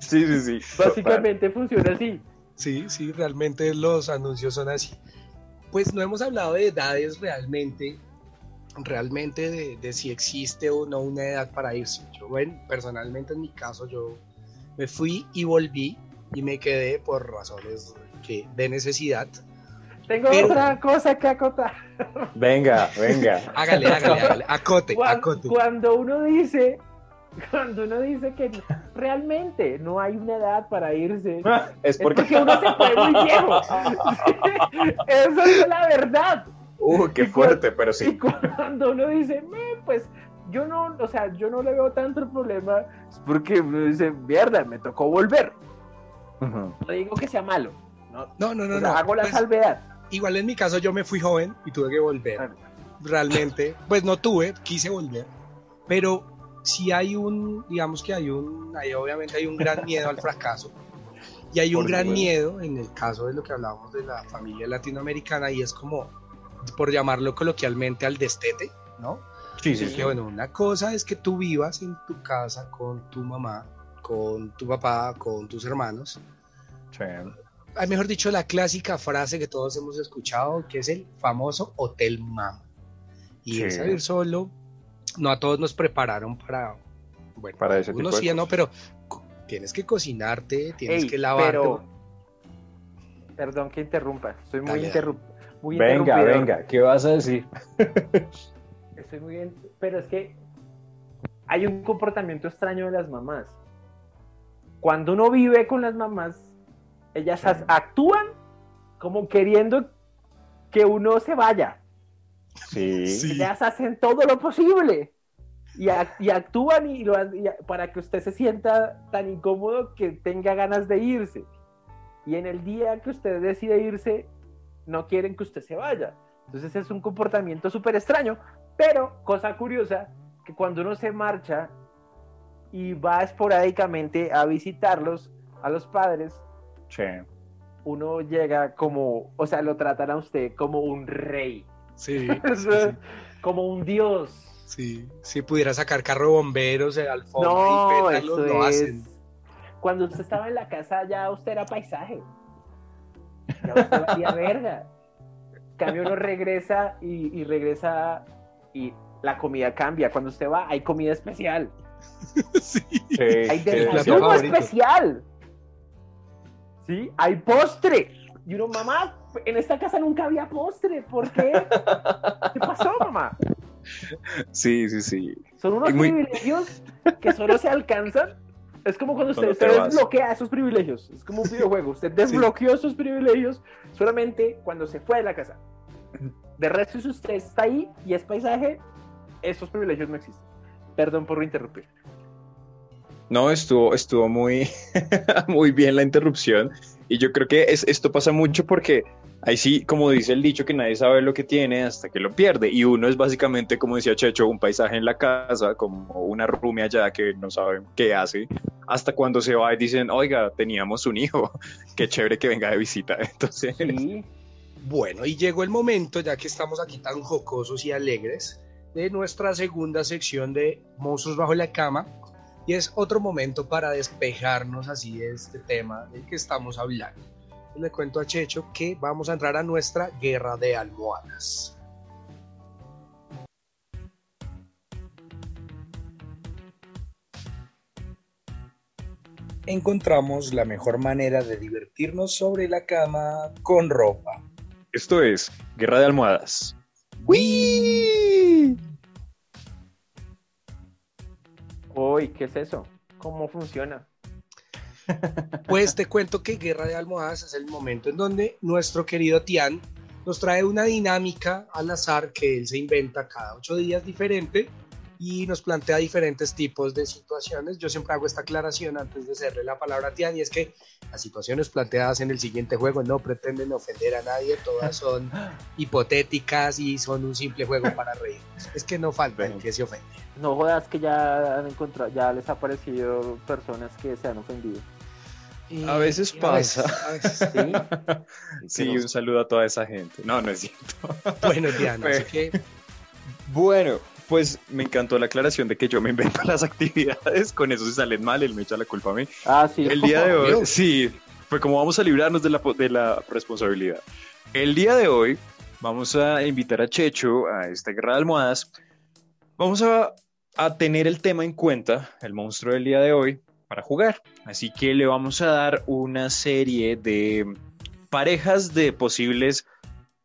Speaker 2: Sí, sí, sí.
Speaker 4: Básicamente funciona así.
Speaker 3: Sí, sí, realmente los anuncios son así. Pues no hemos hablado de edades realmente, realmente de, de si existe o no una edad para irse. Yo, bueno, personalmente en mi caso yo me fui y volví y me quedé por razones que, de necesidad.
Speaker 4: Tengo
Speaker 3: Pero-
Speaker 4: otra cosa que acotar.
Speaker 2: Venga, venga.
Speaker 3: Hágale, hágale, hágale, acote,
Speaker 4: Cuan-
Speaker 3: acote.
Speaker 4: Cuando uno dice, cuando uno dice que realmente no hay una edad para irse,
Speaker 2: Es
Speaker 4: es porque uno se fue muy viejo. Eso es la verdad.
Speaker 2: Uh, qué fuerte, pero
Speaker 4: Y
Speaker 2: sí.
Speaker 4: cuando uno dice, "Me, pues yo no, o sea, yo no le veo tanto el problema, es porque uno dice, mierda, me tocó volver. No digo que sea malo, no,
Speaker 3: No, no, no,
Speaker 4: o sea,
Speaker 3: no.
Speaker 4: hago la
Speaker 3: pues,
Speaker 4: salvedad.
Speaker 3: igual en mi caso yo me fui joven y tuve que volver.
Speaker 4: Claro.
Speaker 3: Realmente, pues no tuve, quise volver, pero si hay un, digamos que hay un, hay, obviamente hay un gran miedo al fracaso y hay un
Speaker 2: Por
Speaker 3: gran miedo en el caso de lo que hablábamos de la familia latinoamericana y es como, por llamarlo coloquialmente, al destete, ¿no?
Speaker 2: Sí, sí,
Speaker 3: Es
Speaker 2: sí.
Speaker 3: que bueno, una cosa es que tú vivas en tu casa con tu mamá, con tu papá, con tus hermanos,
Speaker 2: Sí.
Speaker 3: hay mejor dicho, la clásica frase que todos hemos escuchado, que es el famoso Hotel Mama. Y
Speaker 2: Sí.
Speaker 3: vivir solo, no a todos nos prepararon para, bueno,
Speaker 2: Para ese
Speaker 3: algunos
Speaker 2: tipo de
Speaker 3: sí, no, pero tienes que cocinarte, tienes
Speaker 4: Ey,
Speaker 3: que lavarte.
Speaker 4: pero- Perdón que interrumpa, estoy muy,
Speaker 3: Dale,
Speaker 4: interrum- muy
Speaker 2: Venga, venga, ¿qué vas a decir?
Speaker 4: Estoy muy bien, pero es que hay un comportamiento extraño de las mamás. Cuando uno vive con las mamás, ellas as- actúan como queriendo que uno se vaya.
Speaker 2: Sí.
Speaker 3: Sí.
Speaker 4: Ellas hacen todo lo posible y, ac- y actúan y lo y a- para que usted se sienta tan incómodo que tenga ganas de irse. Y en el día que usted decide irse, no quieren que usted se vaya. Entonces es un comportamiento súper extraño, pero cosa curiosa, que cuando uno se marcha y va esporádicamente a visitarlos, a los padres,
Speaker 2: Sí.
Speaker 4: uno llega como, o sea, lo tratan a usted como un rey,
Speaker 3: Sí,
Speaker 4: como un dios.
Speaker 3: sí. Si pudiera sacar carro de bomberos, eh, alfombra
Speaker 4: No,
Speaker 3: y pétalos,
Speaker 4: eso
Speaker 3: lo
Speaker 4: es.
Speaker 3: hacen.
Speaker 4: Cuando usted estaba en la casa, ya usted era paisaje. Ya usted valía verga. Cambio uno regresa y, y regresa y la comida cambia. Cuando usted va, hay comida especial.
Speaker 3: Sí.
Speaker 2: Sí,
Speaker 4: Hay desayuno especial. ¿Sí? Hay postre. Y uno, mamá, en esta casa nunca había postre. ¿Por qué? ¿Qué pasó, mamá?
Speaker 2: sí, sí, sí.
Speaker 4: Son unos
Speaker 2: muy-
Speaker 4: privilegios que solo se alcanzan. Es como cuando usted, usted desbloquea esos privilegios. Es como un videojuego. Usted desbloqueó esos privilegios solamente cuando se fue de la casa. De resto, si usted está ahí y es paisaje, esos privilegios no existen. Perdón por interrumpir.
Speaker 2: No, estuvo, estuvo muy, muy bien la interrupción. Y yo creo que es, esto pasa mucho porque ahí sí, como dice el dicho, que nadie sabe lo que tiene hasta que lo pierde. Y uno es básicamente, como decía Checho, un paisaje en la casa, como una rumia allá que no saben qué hace. Hasta cuando se va y dicen, oiga, teníamos un hijo, qué chévere que venga de visita. Entonces,
Speaker 4: Sí.
Speaker 3: Bueno, y llegó el momento, ya que estamos aquí tan jocosos y alegres, de nuestra segunda sección de Monstruos bajo la cama. Y es otro momento para despejarnos así de este tema del que estamos hablando. Le cuento a Checho que vamos a entrar a nuestra guerra de almohadas.
Speaker 1: encontramos la mejor manera de divertirnos sobre la cama con ropa.
Speaker 2: Esto es Guerra de Almohadas.
Speaker 4: Uy, ¿qué es eso? ¿Cómo funciona?
Speaker 3: Pues te cuento que Guerra de Almohadas es el momento en donde nuestro querido Tian nos trae una dinámica al azar que él se inventa cada ocho días diferente y nos plantea diferentes tipos de situaciones. Yo siempre hago esta aclaración antes de hacerle la palabra a Tian y es que las situaciones planteadas en el siguiente juego no pretenden ofender a nadie, todas son hipotéticas y son un simple juego para reír. Es que no falta el que se ofende.
Speaker 4: No jodas que ya han encontrado, ya les ha aparecido personas que se han ofendido.
Speaker 3: Y-
Speaker 2: A veces pasa.
Speaker 3: a veces-
Speaker 4: ¿Sí?
Speaker 2: Sí, un saludo a toda esa gente. No, no es cierto.
Speaker 3: Bueno, Diana, así que
Speaker 2: Bueno, pues me encantó la aclaración de que yo me invento las actividades. Con eso si salen mal, él me echa la culpa a mí.
Speaker 4: Ah, sí.
Speaker 2: El día de hoy, sí, fue como vamos a librarnos de la, de la responsabilidad. El día de hoy vamos a invitar a Checho a esta guerra de almohadas. Vamos a, a tener el tema en cuenta, el monstruo del día de hoy, para jugar. Así que le vamos a dar una serie de parejas de posibles,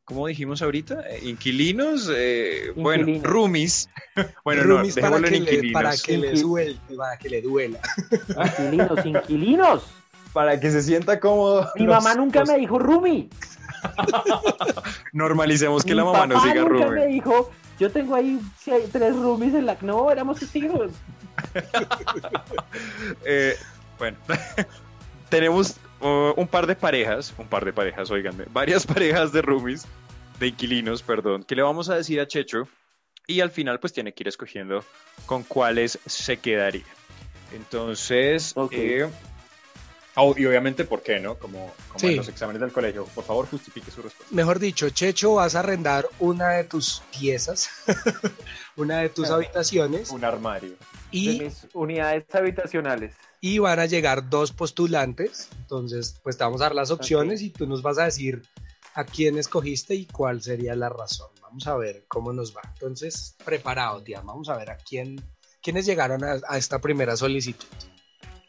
Speaker 2: ¿cómo dijimos ahorita? Eh, Inquilinos, eh, bueno, roomies. bueno,
Speaker 3: roomies
Speaker 2: no,
Speaker 3: para
Speaker 2: dejémoslo en
Speaker 3: que, le,
Speaker 2: inquilinos.
Speaker 3: para que le duele, para que le duela.
Speaker 4: Inquilinos, inquilinos.
Speaker 2: Para que se sienta cómodo.
Speaker 4: Mi
Speaker 2: los-
Speaker 4: mamá nunca
Speaker 2: los-
Speaker 4: me dijo Rumi.
Speaker 2: Normalicemos que
Speaker 4: Mi
Speaker 2: la mamá nos
Speaker 4: papá
Speaker 2: diga
Speaker 4: nunca me dijo, yo tengo ahí si hay tres roomies en la... No, éramos sus hijos.
Speaker 2: Eh, bueno, tenemos uh, un par de parejas, un par de parejas, oiganme, varias parejas de roomies, de inquilinos, perdón, que le vamos a decir a Checho y al final pues tiene que ir escogiendo con cuáles se quedaría. Entonces,
Speaker 4: Ok.
Speaker 2: eh, oh, y obviamente, ¿por qué no? Como, como
Speaker 3: Sí.
Speaker 2: en los exámenes del colegio, por favor justifique su respuesta.
Speaker 3: Mejor dicho, Checho, vas a arrendar una de tus piezas, una de tus habitaciones
Speaker 2: Un armario.
Speaker 4: De
Speaker 3: y,
Speaker 4: mis unidades habitacionales.
Speaker 3: Y van a llegar dos postulantes. Entonces, pues te vamos a dar las opciones y tú nos vas a decir a quién escogiste y cuál sería la razón. Vamos a ver cómo nos va. Entonces, preparado, tía. Vamos a ver a quién, quiénes llegaron a, a esta primera solicitud.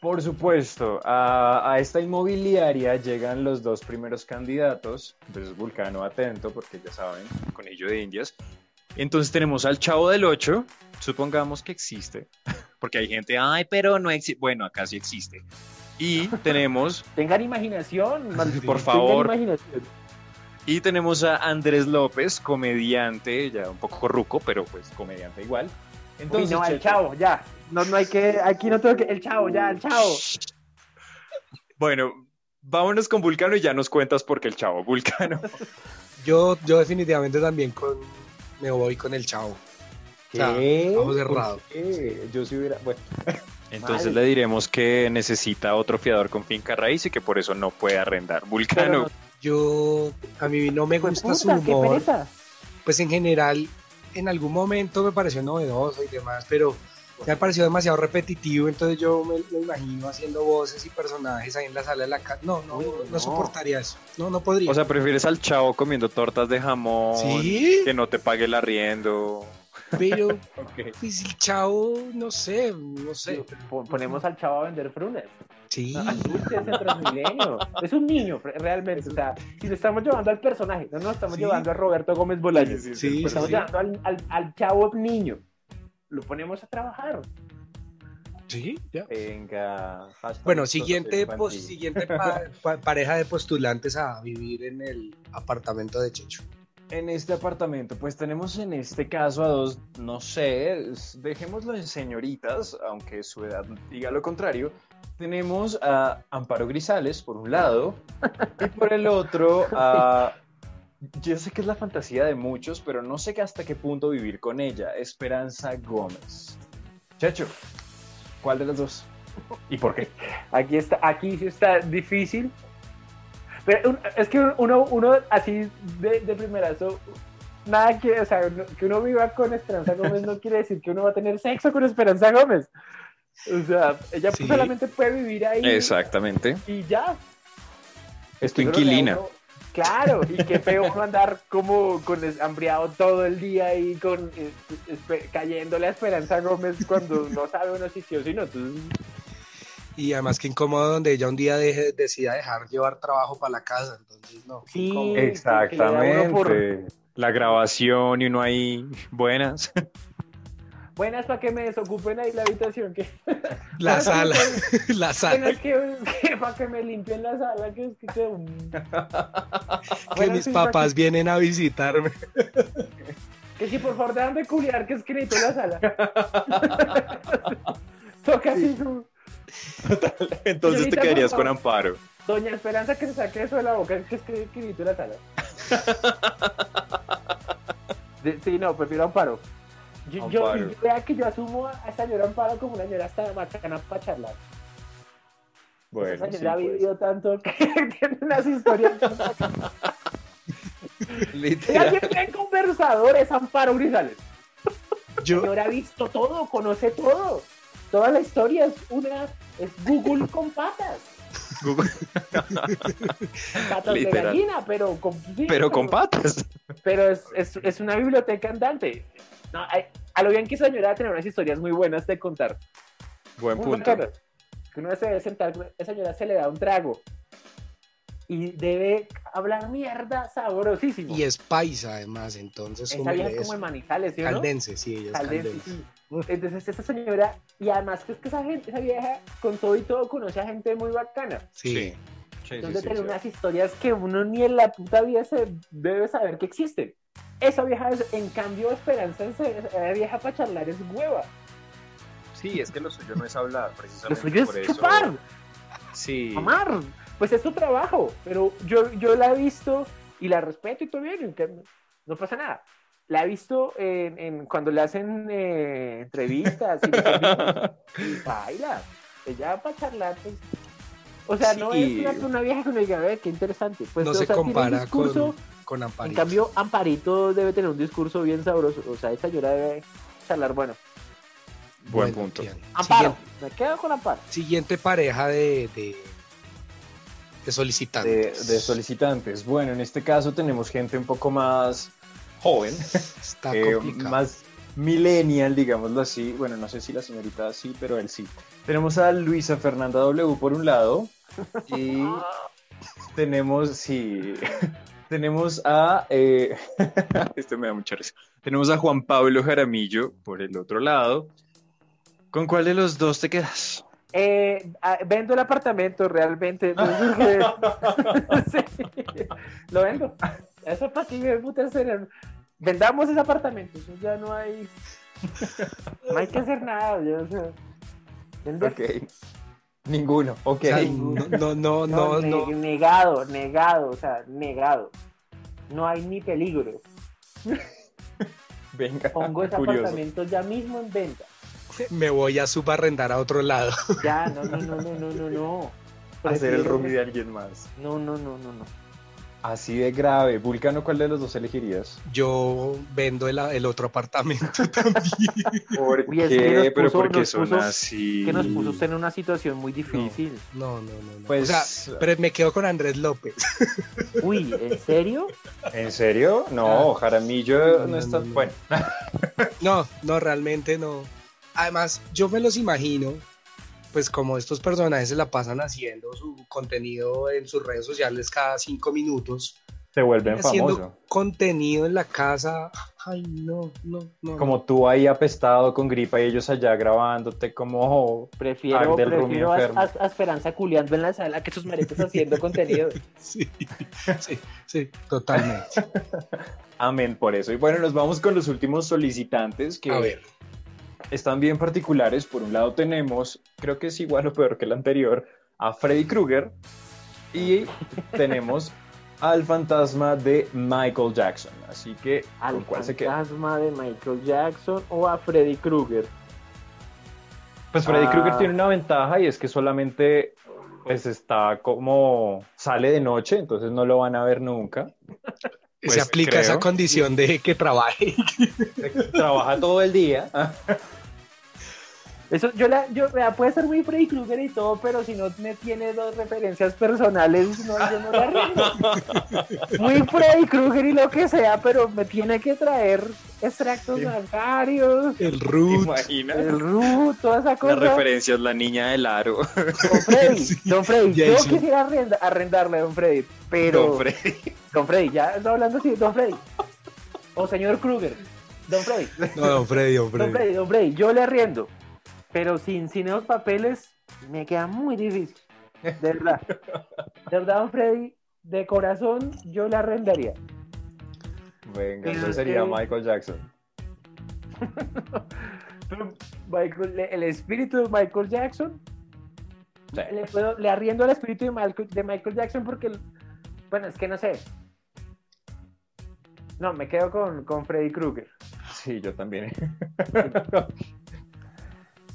Speaker 2: Por supuesto, a, a esta inmobiliaria llegan los dos primeros candidatos. Entonces, Vulcano atento, porque ya saben, conillo de Indias. Entonces tenemos al Chavo del 8, supongamos que existe, porque hay gente, ay, pero no existe. Bueno, acá sí existe. Y tenemos,
Speaker 4: Tengan imaginación, maldito.
Speaker 2: Por
Speaker 4: Tengan
Speaker 2: favor.
Speaker 4: imaginación.
Speaker 2: y tenemos a Andrés López, comediante, ya un poco ruco, pero pues comediante igual.
Speaker 4: Uy,
Speaker 2: Entonces,
Speaker 4: no, el chavo, ya. No, no hay que, aquí no tengo que, el chavo, ya, el chavo.
Speaker 2: Bueno, vámonos con Vulcano y ya nos cuentas por qué el Chavo. Vulcano.
Speaker 3: Yo, yo definitivamente también con, me voy con el chavo. O sea.
Speaker 2: Yo si hubiera. Bueno. Entonces
Speaker 4: Madre.
Speaker 2: le diremos que necesita otro fiador con finca raíz y que por eso no puede arrendar. Vulcano.
Speaker 4: Pero
Speaker 3: Yo, a mí no me gusta su
Speaker 4: puta,
Speaker 3: humor. pues en general en algún momento me pareció novedoso y demás, pero me pareció demasiado repetitivo, entonces yo me lo imagino haciendo voces y personajes ahí en la sala de la casa. No, no,
Speaker 4: Uy,
Speaker 3: no,
Speaker 4: no.
Speaker 3: soportaría eso. No, no podría.
Speaker 2: O sea, prefieres al chavo comiendo tortas de jamón.
Speaker 3: sí,
Speaker 2: Que no te pague el arriendo.
Speaker 3: pero
Speaker 2: Ok.
Speaker 3: pues el chavo, no sé, no sé.
Speaker 4: Po- Ponemos al chavo a vender frunes.
Speaker 3: Sí.
Speaker 4: Es un niño, re- realmente. O sea, si lo estamos llevando al personaje, no nos estamos
Speaker 3: Sí.
Speaker 4: llevando a Roberto Gómez Bolaños.
Speaker 2: Sí,
Speaker 3: sí,
Speaker 4: Lo estamos
Speaker 3: sí.
Speaker 4: llevando al, al, al chavo niño. Lo ponemos a trabajar.
Speaker 3: sí, ya.
Speaker 2: Venga.
Speaker 3: Bueno, siguiente, pues, siguiente pa- pa- pareja de postulantes a vivir en el apartamento de Checho.
Speaker 2: En este apartamento, pues tenemos en este caso a dos, no sé, dejémoslo en señoritas, aunque su edad diga lo contrario. Tenemos a Amparo Grisales, por un lado, y por el otro a... Yo sé que es la fantasía de muchos, pero no sé hasta qué punto vivir con ella, Esperanza Gómez. Chacho, ¿cuál de las dos? ¿Y por qué?
Speaker 4: Aquí está, aquí sí está difícil. Pero es que uno, uno así de, de primerazo, nada que, o sea, que uno viva con Esperanza Gómez no quiere decir que uno va a tener sexo con Esperanza Gómez. O sea, ella
Speaker 3: Sí.
Speaker 4: solamente puede vivir ahí
Speaker 2: Exactamente.
Speaker 4: y ya.
Speaker 2: Es tu inquilina.
Speaker 4: uno- claro, y qué feo andar como con es- hambriado todo el día y con eh, espe- cayéndole a Esperanza Gómez cuando no sabe uno si sí o si no. Entonces,
Speaker 3: Y además que incómodo donde ella un día deje, decida dejar llevar trabajo para la casa, entonces no.
Speaker 4: Sí,
Speaker 3: incómodo.
Speaker 2: Exactamente. La grabación y uno ahí, buenas.
Speaker 4: Buenas para que me desocupen ahí la habitación. Que...
Speaker 3: La sala,
Speaker 4: que-
Speaker 3: la sala,
Speaker 4: Buenas que, que para que me limpien la sala. Que es que un...
Speaker 3: mis papás vienen a visitarme.
Speaker 4: Que si por favor dejan de culiar que es que necesito la sala. Toca así como,
Speaker 2: Entonces te quedarías con. Amparo.
Speaker 4: Doña Esperanza que se saque eso de la boca que es que, necesito la sala. Sí, no, prefiero Amparo. Yo, yo, vea que yo asumo a esa señora Amparo como una señora hasta bacana para charlar.
Speaker 2: Bueno,
Speaker 4: esa
Speaker 2: sí,
Speaker 4: señora ha
Speaker 2: pues.
Speaker 4: vivido tanto que tiene unas historias. Ella
Speaker 2: Literal.
Speaker 4: siempre en conversador es Amparo Grisales.
Speaker 3: Yo,
Speaker 4: señora ha visto todo, conoce todo. Toda la historia es una, es Google con patas.
Speaker 2: Google-
Speaker 4: Patas de gallina, pero con, sí,
Speaker 2: Pero con patas.
Speaker 4: pero es, es, es una biblioteca andante. No, hay- a lo bien que esa señora va a tener unas historias muy buenas de contar.
Speaker 2: Buen
Speaker 4: Muy
Speaker 2: punto.
Speaker 4: bacanas. Que uno se debe sentar, esa señora se le da un trago y debe hablar mierda sabrosísimo.
Speaker 3: y es paisa además, entonces
Speaker 4: esa vieja es como de Manizales, ¿sí o no?
Speaker 3: Caldense, sí, ella es
Speaker 4: Caldense,
Speaker 3: caldense.
Speaker 4: sí. Entonces esa señora, y además que es que esa gente, esa vieja, con todo y todo, conoce a gente muy bacana.
Speaker 3: Sí.
Speaker 2: Sí,
Speaker 4: Entonces
Speaker 2: sí,
Speaker 4: tiene
Speaker 2: sí.
Speaker 4: unas historias que uno ni en la puta vida se debe saber que existen. Esa vieja, es- en cambio, Esperanza, es- esa vieja para charlar es hueva.
Speaker 2: Sí, es que lo suyo no es hablar,
Speaker 4: Lo
Speaker 2: precisamente.
Speaker 4: suyo
Speaker 2: por
Speaker 4: es
Speaker 2: eso-
Speaker 4: chupar,
Speaker 2: Sí.
Speaker 4: amar. Pues es su trabajo, pero yo, yo la he visto y la respeto y todo bien, no- pasa nada. La he visto en, en- cuando le hacen eh, entrevistas y los amigos, y baila. Ella para charlar, pues. O sea, no es una, una vieja que uno diga, a ver, qué interesante. Pues,
Speaker 3: No
Speaker 4: o
Speaker 3: se
Speaker 4: sea, tiene un
Speaker 3: compara
Speaker 4: discurso,
Speaker 3: con, con
Speaker 4: En
Speaker 3: Amparito.
Speaker 4: cambio, Amparito debe tener un discurso bien sabroso. O sea, esa señora debe charlar bueno.
Speaker 2: Buen
Speaker 3: Bueno,
Speaker 2: punto.
Speaker 3: bien.
Speaker 4: Amparo, me quedo con Amparo.
Speaker 3: Siguiente pareja de, de, de
Speaker 2: De,
Speaker 3: solicitantes.
Speaker 2: de solicitantes. Bueno, en este caso tenemos gente un poco más joven,
Speaker 3: Está
Speaker 2: eh,
Speaker 3: complicado.
Speaker 2: más millennial, digámoslo así. Bueno, no sé si la señorita sí, pero él sí. Tenemos a Luisa Fernanda W por un lado y tenemos, sí, tenemos a, eh, este me da mucha risa, tenemos a Juan Pablo Jaramillo por el otro lado. ¿Con cuál de los dos te quedas?
Speaker 4: Eh, vendo el apartamento, realmente. Sí, Lo vendo. Eso para ti, me puta hacer. Vendamos ese apartamento. Eso ya no hay. No hay que hacer nada. ya, o sea, vender.
Speaker 2: Ok. Ninguno, ok.
Speaker 3: O sea, no, no, no,
Speaker 4: No,
Speaker 3: no, no.
Speaker 4: ne- negado, negado, o sea, negado. No hay ni peligro.
Speaker 2: Venga,
Speaker 4: Pongo ese
Speaker 2: curioso.
Speaker 4: apartamento ya mismo en venta.
Speaker 3: Me voy a subarrendar a otro lado.
Speaker 4: Ya, no, no, no, no, no, no, no.
Speaker 2: Hacer el roomie de alguien más.
Speaker 4: No, no, no, no, no.
Speaker 2: Así de grave. Vulcano, ¿cuál de los dos elegirías?
Speaker 3: Yo vendo el, el otro apartamento también.
Speaker 2: ¿Por
Speaker 4: Uy, es que nos
Speaker 2: Pero porque
Speaker 4: nos
Speaker 2: son
Speaker 4: puso-
Speaker 2: así.
Speaker 4: Que nos puso usted en una situación muy difícil.
Speaker 3: No, no, no. no.
Speaker 2: Pues-
Speaker 3: o sea, pero me quedo con Andrés López.
Speaker 4: Uy, ¿en serio?
Speaker 2: ¿En serio? No, Jaramillo no,
Speaker 3: No,
Speaker 2: está.
Speaker 3: no, no.
Speaker 2: Bueno,
Speaker 3: No, no, realmente no. Además, yo me los imagino, pues como estos personajes se la pasan haciendo su contenido en sus redes sociales cada cinco minutos,
Speaker 2: se vuelven
Speaker 3: haciendo
Speaker 2: famoso.
Speaker 3: contenido en la casa. Ay, no, no, no.
Speaker 2: Como tú ahí apestado con gripa y ellos allá grabándote como.
Speaker 4: Prefiero, prefiero a, a- a Esperanza culiando en la sala que esos maritos haciendo contenido.
Speaker 3: Sí, sí, sí, totalmente.
Speaker 2: Amén por eso. Y bueno, nos vamos con los últimos solicitantes que
Speaker 3: A ver,
Speaker 2: están bien particulares. Por un lado tenemos, creo que es igual o peor que el anterior, a Freddy Krueger. Y tenemos al fantasma de Michael Jackson. Así que, ¿con
Speaker 4: Al
Speaker 2: cuál se queda?
Speaker 4: fantasma de Michael Jackson o a Freddy Krueger.
Speaker 2: Pues Freddy
Speaker 4: Ah.
Speaker 2: Krueger tiene una ventaja y es que solamente pues está como sale de noche, entonces no lo van a ver nunca. Pues,
Speaker 3: se aplica
Speaker 2: creo.
Speaker 3: esa condición de que trabaje.
Speaker 2: Trabaja todo el día.
Speaker 4: Eso, yo la, yo, vea, puede ser muy Freddy Krueger y todo, pero si no me tiene dos referencias personales, no, yo no la rindo. Muy Freddy Krueger y lo que sea, pero me tiene que traer extractos bancarios,
Speaker 3: El root.
Speaker 2: Imagina.
Speaker 4: el root, toda esa
Speaker 2: La
Speaker 4: cosa.
Speaker 2: referencia es la niña del aro.
Speaker 4: Don Freddy,
Speaker 3: Sí,
Speaker 4: Don Freddy, yo quisiera arrenda- arrendarle a Don Freddy, pero...
Speaker 2: Don Freddy.
Speaker 4: Don Freddy, ya está hablando así, Don Freddy. O señor Kruger. Don Freddy,
Speaker 3: No, don Freddy, don
Speaker 4: Don
Speaker 3: Freddy.
Speaker 4: Freddy, Don Freddy, yo le arriendo. Pero sin, sin esos papeles me queda muy difícil. De verdad. De verdad, Don Freddy, de corazón yo le arrendaría.
Speaker 5: Venga,
Speaker 4: Pero
Speaker 5: eso
Speaker 4: es
Speaker 5: sería
Speaker 4: que-
Speaker 5: Michael Jackson.
Speaker 4: Michael- el espíritu de Michael Jackson,
Speaker 5: Sí.
Speaker 4: le, puedo- le arriendo al espíritu de Michael, de Michael Jackson porque, bueno, es que no sé. No, me quedo con, con Freddy Krueger.
Speaker 5: Sí, yo también.
Speaker 4: Sí,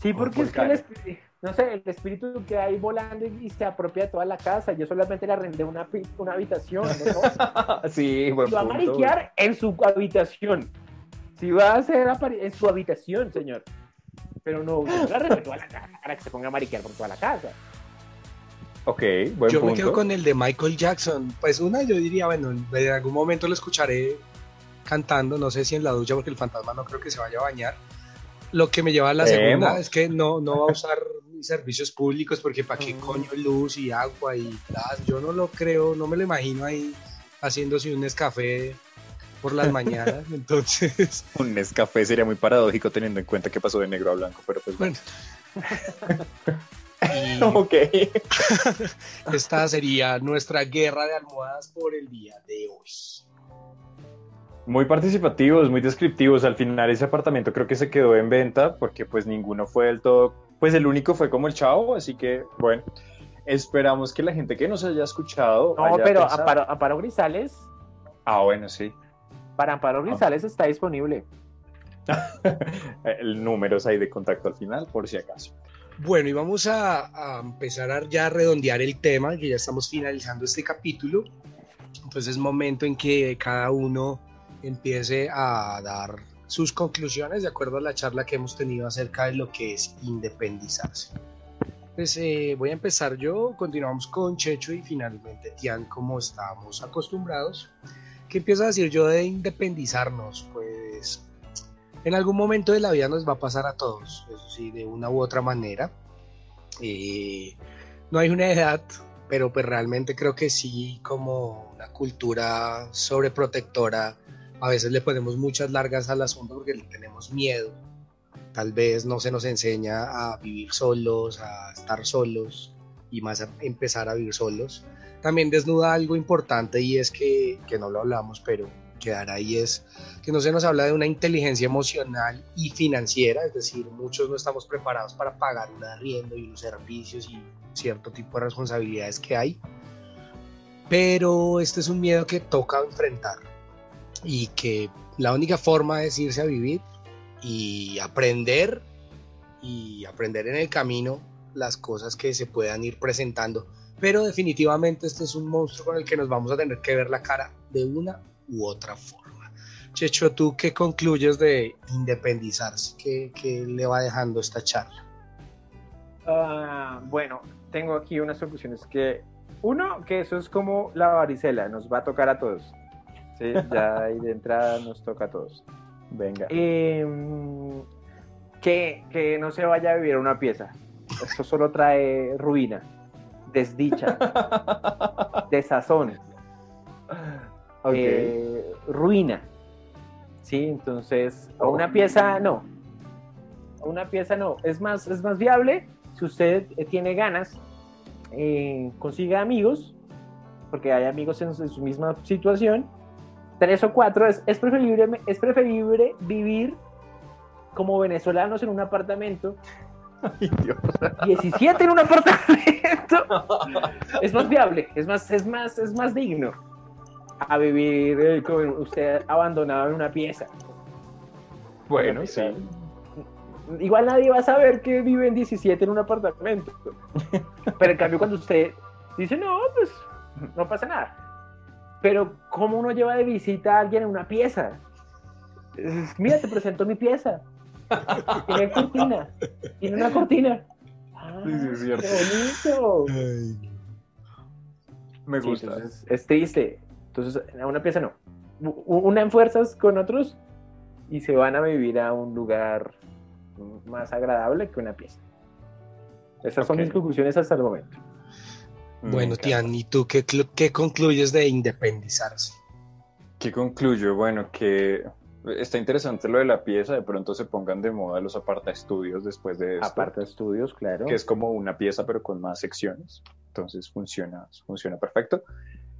Speaker 5: Como
Speaker 4: porque es que el espíritu, no sé, el espíritu que hay volando y, se apropia de toda la casa. Yo solamente le arrendé una, pi- una habitación. ¿no?
Speaker 5: sí, buen
Speaker 4: Si va a
Speaker 5: punto.
Speaker 4: mariquear en su habitación. Si va a hacer en su habitación, señor. Pero no, no le arrendé toda la casa para que se ponga a mariquear por toda la casa.
Speaker 5: Ok, buen
Speaker 3: Yo
Speaker 5: punto.
Speaker 3: me quedo con el de Michael Jackson. Pues una, yo diría, bueno, en algún momento lo escucharé cantando, no sé si en la ducha, porque el fantasma no creo que se vaya a bañar. Lo que me lleva a la segunda es que no, no va a usar servicios públicos, porque para qué coño luz y agua y gas. Yo no lo creo, no me lo imagino ahí haciéndose un escafé por las mañanas. Entonces,
Speaker 2: Un Nescafé sería muy paradójico teniendo en cuenta que pasó de negro a blanco, pero pues bueno.
Speaker 3: bueno. Y
Speaker 5: Ok.
Speaker 3: esta sería nuestra guerra de almohadas por el día de hoy.
Speaker 5: Muy participativos, muy descriptivos. Al final ese apartamento creo que se quedó en venta porque pues ninguno fue del todo, pues el único fue como el chavo, así que bueno, esperamos que la gente que nos haya escuchado...
Speaker 4: No,
Speaker 5: haya
Speaker 4: pero
Speaker 5: pensado-
Speaker 4: Amparo, Amparo Grisales,
Speaker 5: Ah, bueno, sí.
Speaker 4: para Amparo Grisales está disponible.
Speaker 5: el números ahí de contacto al final, por si acaso.
Speaker 3: Bueno, y vamos a, a empezar a ya redondear el tema, que ya estamos finalizando este capítulo. Entonces es momento en que cada uno empiece a dar sus conclusiones de acuerdo a la charla que hemos tenido acerca de lo que es independizarse. Pues eh, voy a empezar yo, continuamos con Checho y finalmente Tian como estábamos acostumbrados. ¿Qué empiezo a decir yo de independizarnos? Pues en algún momento de la vida nos va a pasar a todos, eso sí, de una u otra manera. Eh, no hay una edad, pero pues realmente creo que sí, como una cultura sobreprotectora, a veces le ponemos muchas largas al asunto porque le tenemos miedo. Tal vez no se nos enseña a vivir solos, a estar solos y más a empezar a vivir solos. También desnuda algo importante y es que, que no lo hablamos, pero quedará ahí es que no se nos habla de una inteligencia emocional y financiera, es decir, muchos no estamos preparados para pagar un arriendo y unos servicios y cierto tipo de responsabilidades que hay. Pero este es un miedo que toca enfrentar y que la única forma es irse a vivir y aprender y aprender en el camino las cosas que se puedan ir presentando. Pero definitivamente este es un monstruo con el que nos vamos a tener que ver la cara de una u otra forma. Checho, ¿tú qué concluyes de independizarse? ¿Qué, qué le va dejando esta charla?
Speaker 4: Ah, bueno, tengo aquí unas conclusiones que, uno, que eso es como la varicela, nos va a tocar a todos. Sí, ya ahí de entrada nos toca a todos.
Speaker 5: Venga.
Speaker 4: Em, que, que no se vaya a vivir una pieza. Eso solo trae ruina, desdicha, desazón, eh, ruina. Sí, entonces, a una pieza no. A una pieza no. Es más, es más viable si usted eh, tiene ganas, eh, consiga amigos, porque hay amigos en su misma situación. Tres o cuatro, es, es, preferible, es preferible vivir como venezolanos en un apartamento.
Speaker 5: Ay, Dios.
Speaker 4: 17 en un apartamento. es más viable, es más, es más, es más digno a vivir eh, con usted abandonado en una pieza.
Speaker 5: Bueno, sí.
Speaker 4: Igual nadie va a saber que viven 17 en un apartamento. Pero en cambio cuando usted dice, no, pues no pasa nada. Pero ¿cómo uno lleva de visita a alguien en una pieza? Mira, te presento mi pieza. Tiene cortina. Tiene una cortina. Ah,
Speaker 2: Sí, sí, es cierto.
Speaker 4: Qué bonito.
Speaker 2: Me
Speaker 4: Sí,
Speaker 2: gusta.
Speaker 4: entonces, es triste. Entonces, a una pieza no. Una en fuerzas con otros y se van a vivir a un lugar más agradable que una pieza. Esas son
Speaker 2: Ok.
Speaker 4: mis conclusiones hasta el momento.
Speaker 3: Bueno,
Speaker 2: encanta.
Speaker 3: Tian, ¿y tú qué, qué concluyes de independizarse?
Speaker 2: ¿Qué concluyo? Bueno, que está interesante lo de la pieza, de pronto se pongan de moda los aparta estudios después de esto,
Speaker 4: Aparte de estudios, claro.
Speaker 2: que es como una pieza pero con más secciones, entonces funciona, funciona perfecto.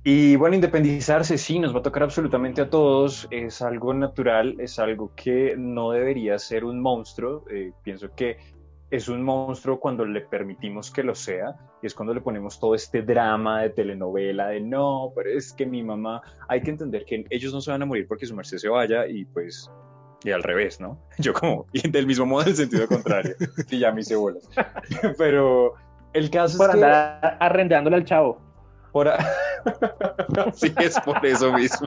Speaker 2: Y bueno, independizarse sí, nos va a tocar absolutamente a todos, es algo natural, es algo que no debería ser un monstruo, eh, pienso que es un monstruo cuando le permitimos que lo sea, y es cuando le ponemos todo este drama de telenovela, de no, pero es que mi mamá, hay que entender que ellos no se van a morir porque su merced se vaya y pues, y al revés, ¿no? Yo como, y del mismo modo en el sentido contrario, y ya me hice bolas. Pero el caso
Speaker 4: Por
Speaker 2: es que...
Speaker 4: andar arrendándole al chavo.
Speaker 2: Por a- sí, es por eso mismo.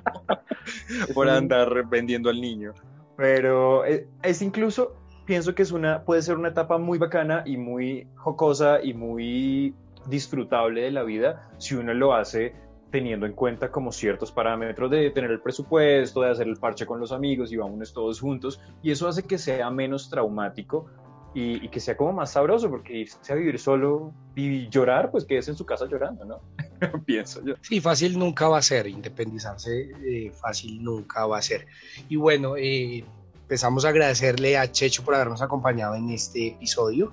Speaker 2: por andar vendiendo al niño. Pero es, es incluso, pienso que es una, puede ser una etapa muy bacana y muy jocosa y muy disfrutable de la vida si uno lo hace teniendo en cuenta como ciertos parámetros de tener el presupuesto, de hacer el parche con los amigos y vámonos todos juntos. Y eso hace que sea menos traumático y, y que sea como más sabroso, porque irse a vivir solo y llorar, pues quédese en su casa llorando, ¿no? Pienso yo.
Speaker 3: Sí, fácil nunca va a ser, independizarse eh, fácil nunca va a ser. Y bueno, eh, empezamos a agradecerle a Checho por habernos acompañado en este episodio.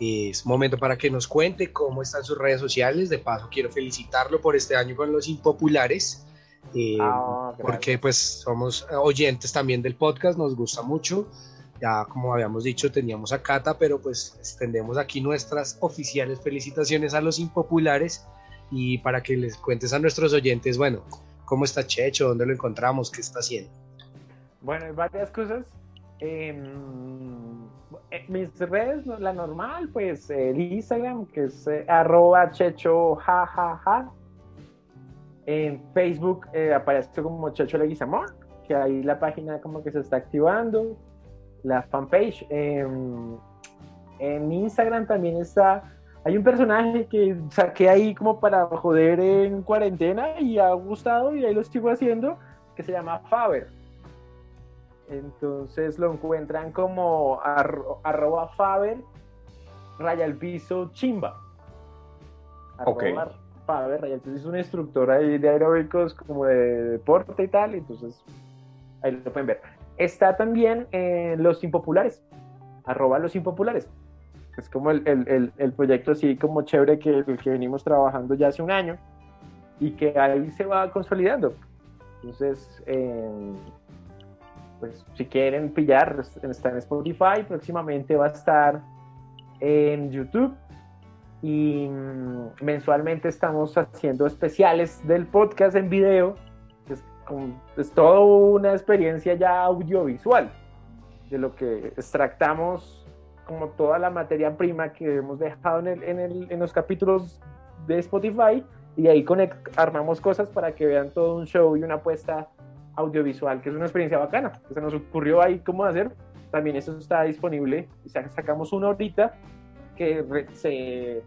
Speaker 3: Es momento para que nos cuente cómo están sus redes sociales. De paso, quiero felicitarlo por este año con los impopulares. eh,
Speaker 4: Ah,
Speaker 3: porque pues somos oyentes también del podcast, nos gusta mucho. Ya como habíamos dicho, teníamos a Cata, pero pues extendemos aquí nuestras oficiales felicitaciones a los impopulares y para que les cuentes a nuestros oyentes, bueno, cómo está Checho, dónde lo encontramos, qué está haciendo.
Speaker 4: Bueno, hay varias cosas. Em, eh, mis redes, la normal, pues el Instagram, que es eh, arroba checho jajaja. En Facebook eh, aparece como Checho Leguizamón, que ahí la página como que se está activando. La fanpage. Em, en Instagram también está. Hay un personaje que saqué ahí como para joder en cuarentena y ha gustado y ahí lo sigo haciendo, que se llama Faber. Entonces lo encuentran como arro- arroba Faber, raya al piso chimba.
Speaker 2: Ok.
Speaker 4: Arroba Faber, raya piso. Es un instructor ahí de aeróbicos como de deporte y tal, entonces ahí lo pueden ver. Está también en Los Impopulares, arroba Los Impopulares. Es como el, el- el- el proyecto así como chévere que, el que venimos trabajando ya hace un año y que ahí se va consolidando. Entonces, eh, pues si quieren pillar, está en Spotify, próximamente va a estar en YouTube y mm, mensualmente estamos haciendo especiales del podcast en video. Es, es toda una experiencia ya audiovisual de lo que extractamos como toda la materia prima que hemos dejado en, el- en el- en los capítulos de Spotify y de ahí conect- armamos cosas para que vean todo un show y una apuesta audiovisual, que es una experiencia bacana, se nos ocurrió ahí cómo hacer. También eso está disponible. O sea, sacamos uno ahorita que se.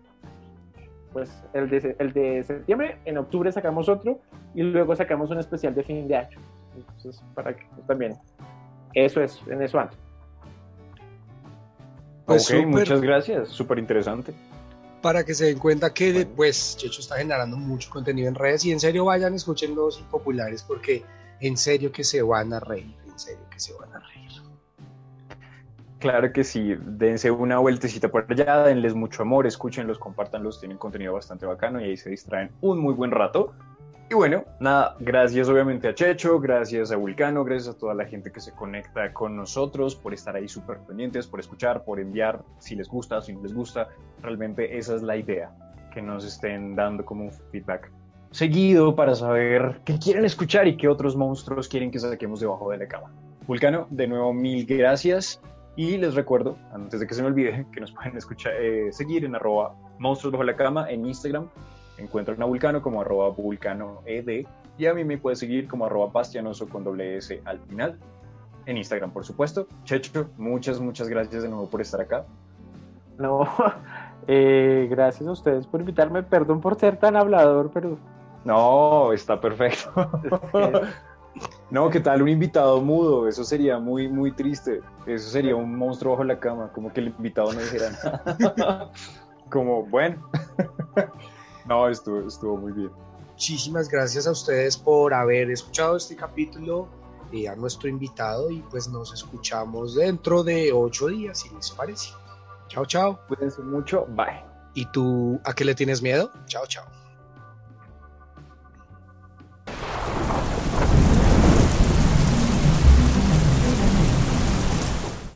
Speaker 4: Pues el de, el de septiembre, en octubre sacamos otro y luego sacamos un especial de fin de año. Entonces, para que pues, también. Eso es, en eso ando.
Speaker 3: Pues
Speaker 2: ok,
Speaker 3: súper.
Speaker 2: muchas gracias, súper interesante.
Speaker 3: Para que se den cuenta que
Speaker 2: Bueno.
Speaker 3: pues Checho está generando mucho contenido en redes y en serio vayan, escuchen los impopulares porque en serio que se van a reír, en serio que se van a reír.
Speaker 2: Claro que sí, dense una vueltecita por allá, denles mucho amor, escúchenlos, compártanlos, tienen contenido bastante bacano y ahí se distraen un muy buen rato. Y bueno, nada, gracias obviamente a Checho, gracias a Vulcano, gracias a toda la gente que se conecta con nosotros por estar ahí súper pendientes, por escuchar, por enviar, si les gusta, si no les gusta. Realmente esa es la idea, que nos estén dando como un feedback seguido para saber qué quieren escuchar y qué otros monstruos quieren que saquemos debajo de la cama. Vulcano, de nuevo mil gracias. Y les recuerdo, antes de que se me olvide, que nos pueden escuchar, eh, seguir en arroba monstruos bajo la cama en Instagram. Encuentran a Vulcano como arroba vulcanoed y a mí me puede seguir como arroba bastianoso con doble S al final. en Instagram, por supuesto. Checho, muchas, muchas gracias de nuevo por estar acá.
Speaker 4: No, eh, gracias a ustedes por invitarme. Perdón por ser tan hablador, pero.
Speaker 2: No, está perfecto. no, ¿qué tal un invitado mudo? Eso sería muy, muy triste. Eso sería un monstruo bajo la cama, como que el invitado no dijera nada. como, bueno. no, estuvo, estuvo muy bien.
Speaker 3: Muchísimas gracias a ustedes por haber escuchado este capítulo y a nuestro invitado y pues nos escuchamos dentro de ocho días, si les parece. Chao, chao.
Speaker 2: Cuídense mucho. Bye.
Speaker 3: ¿Y tú a qué le tienes miedo? Chao, chao.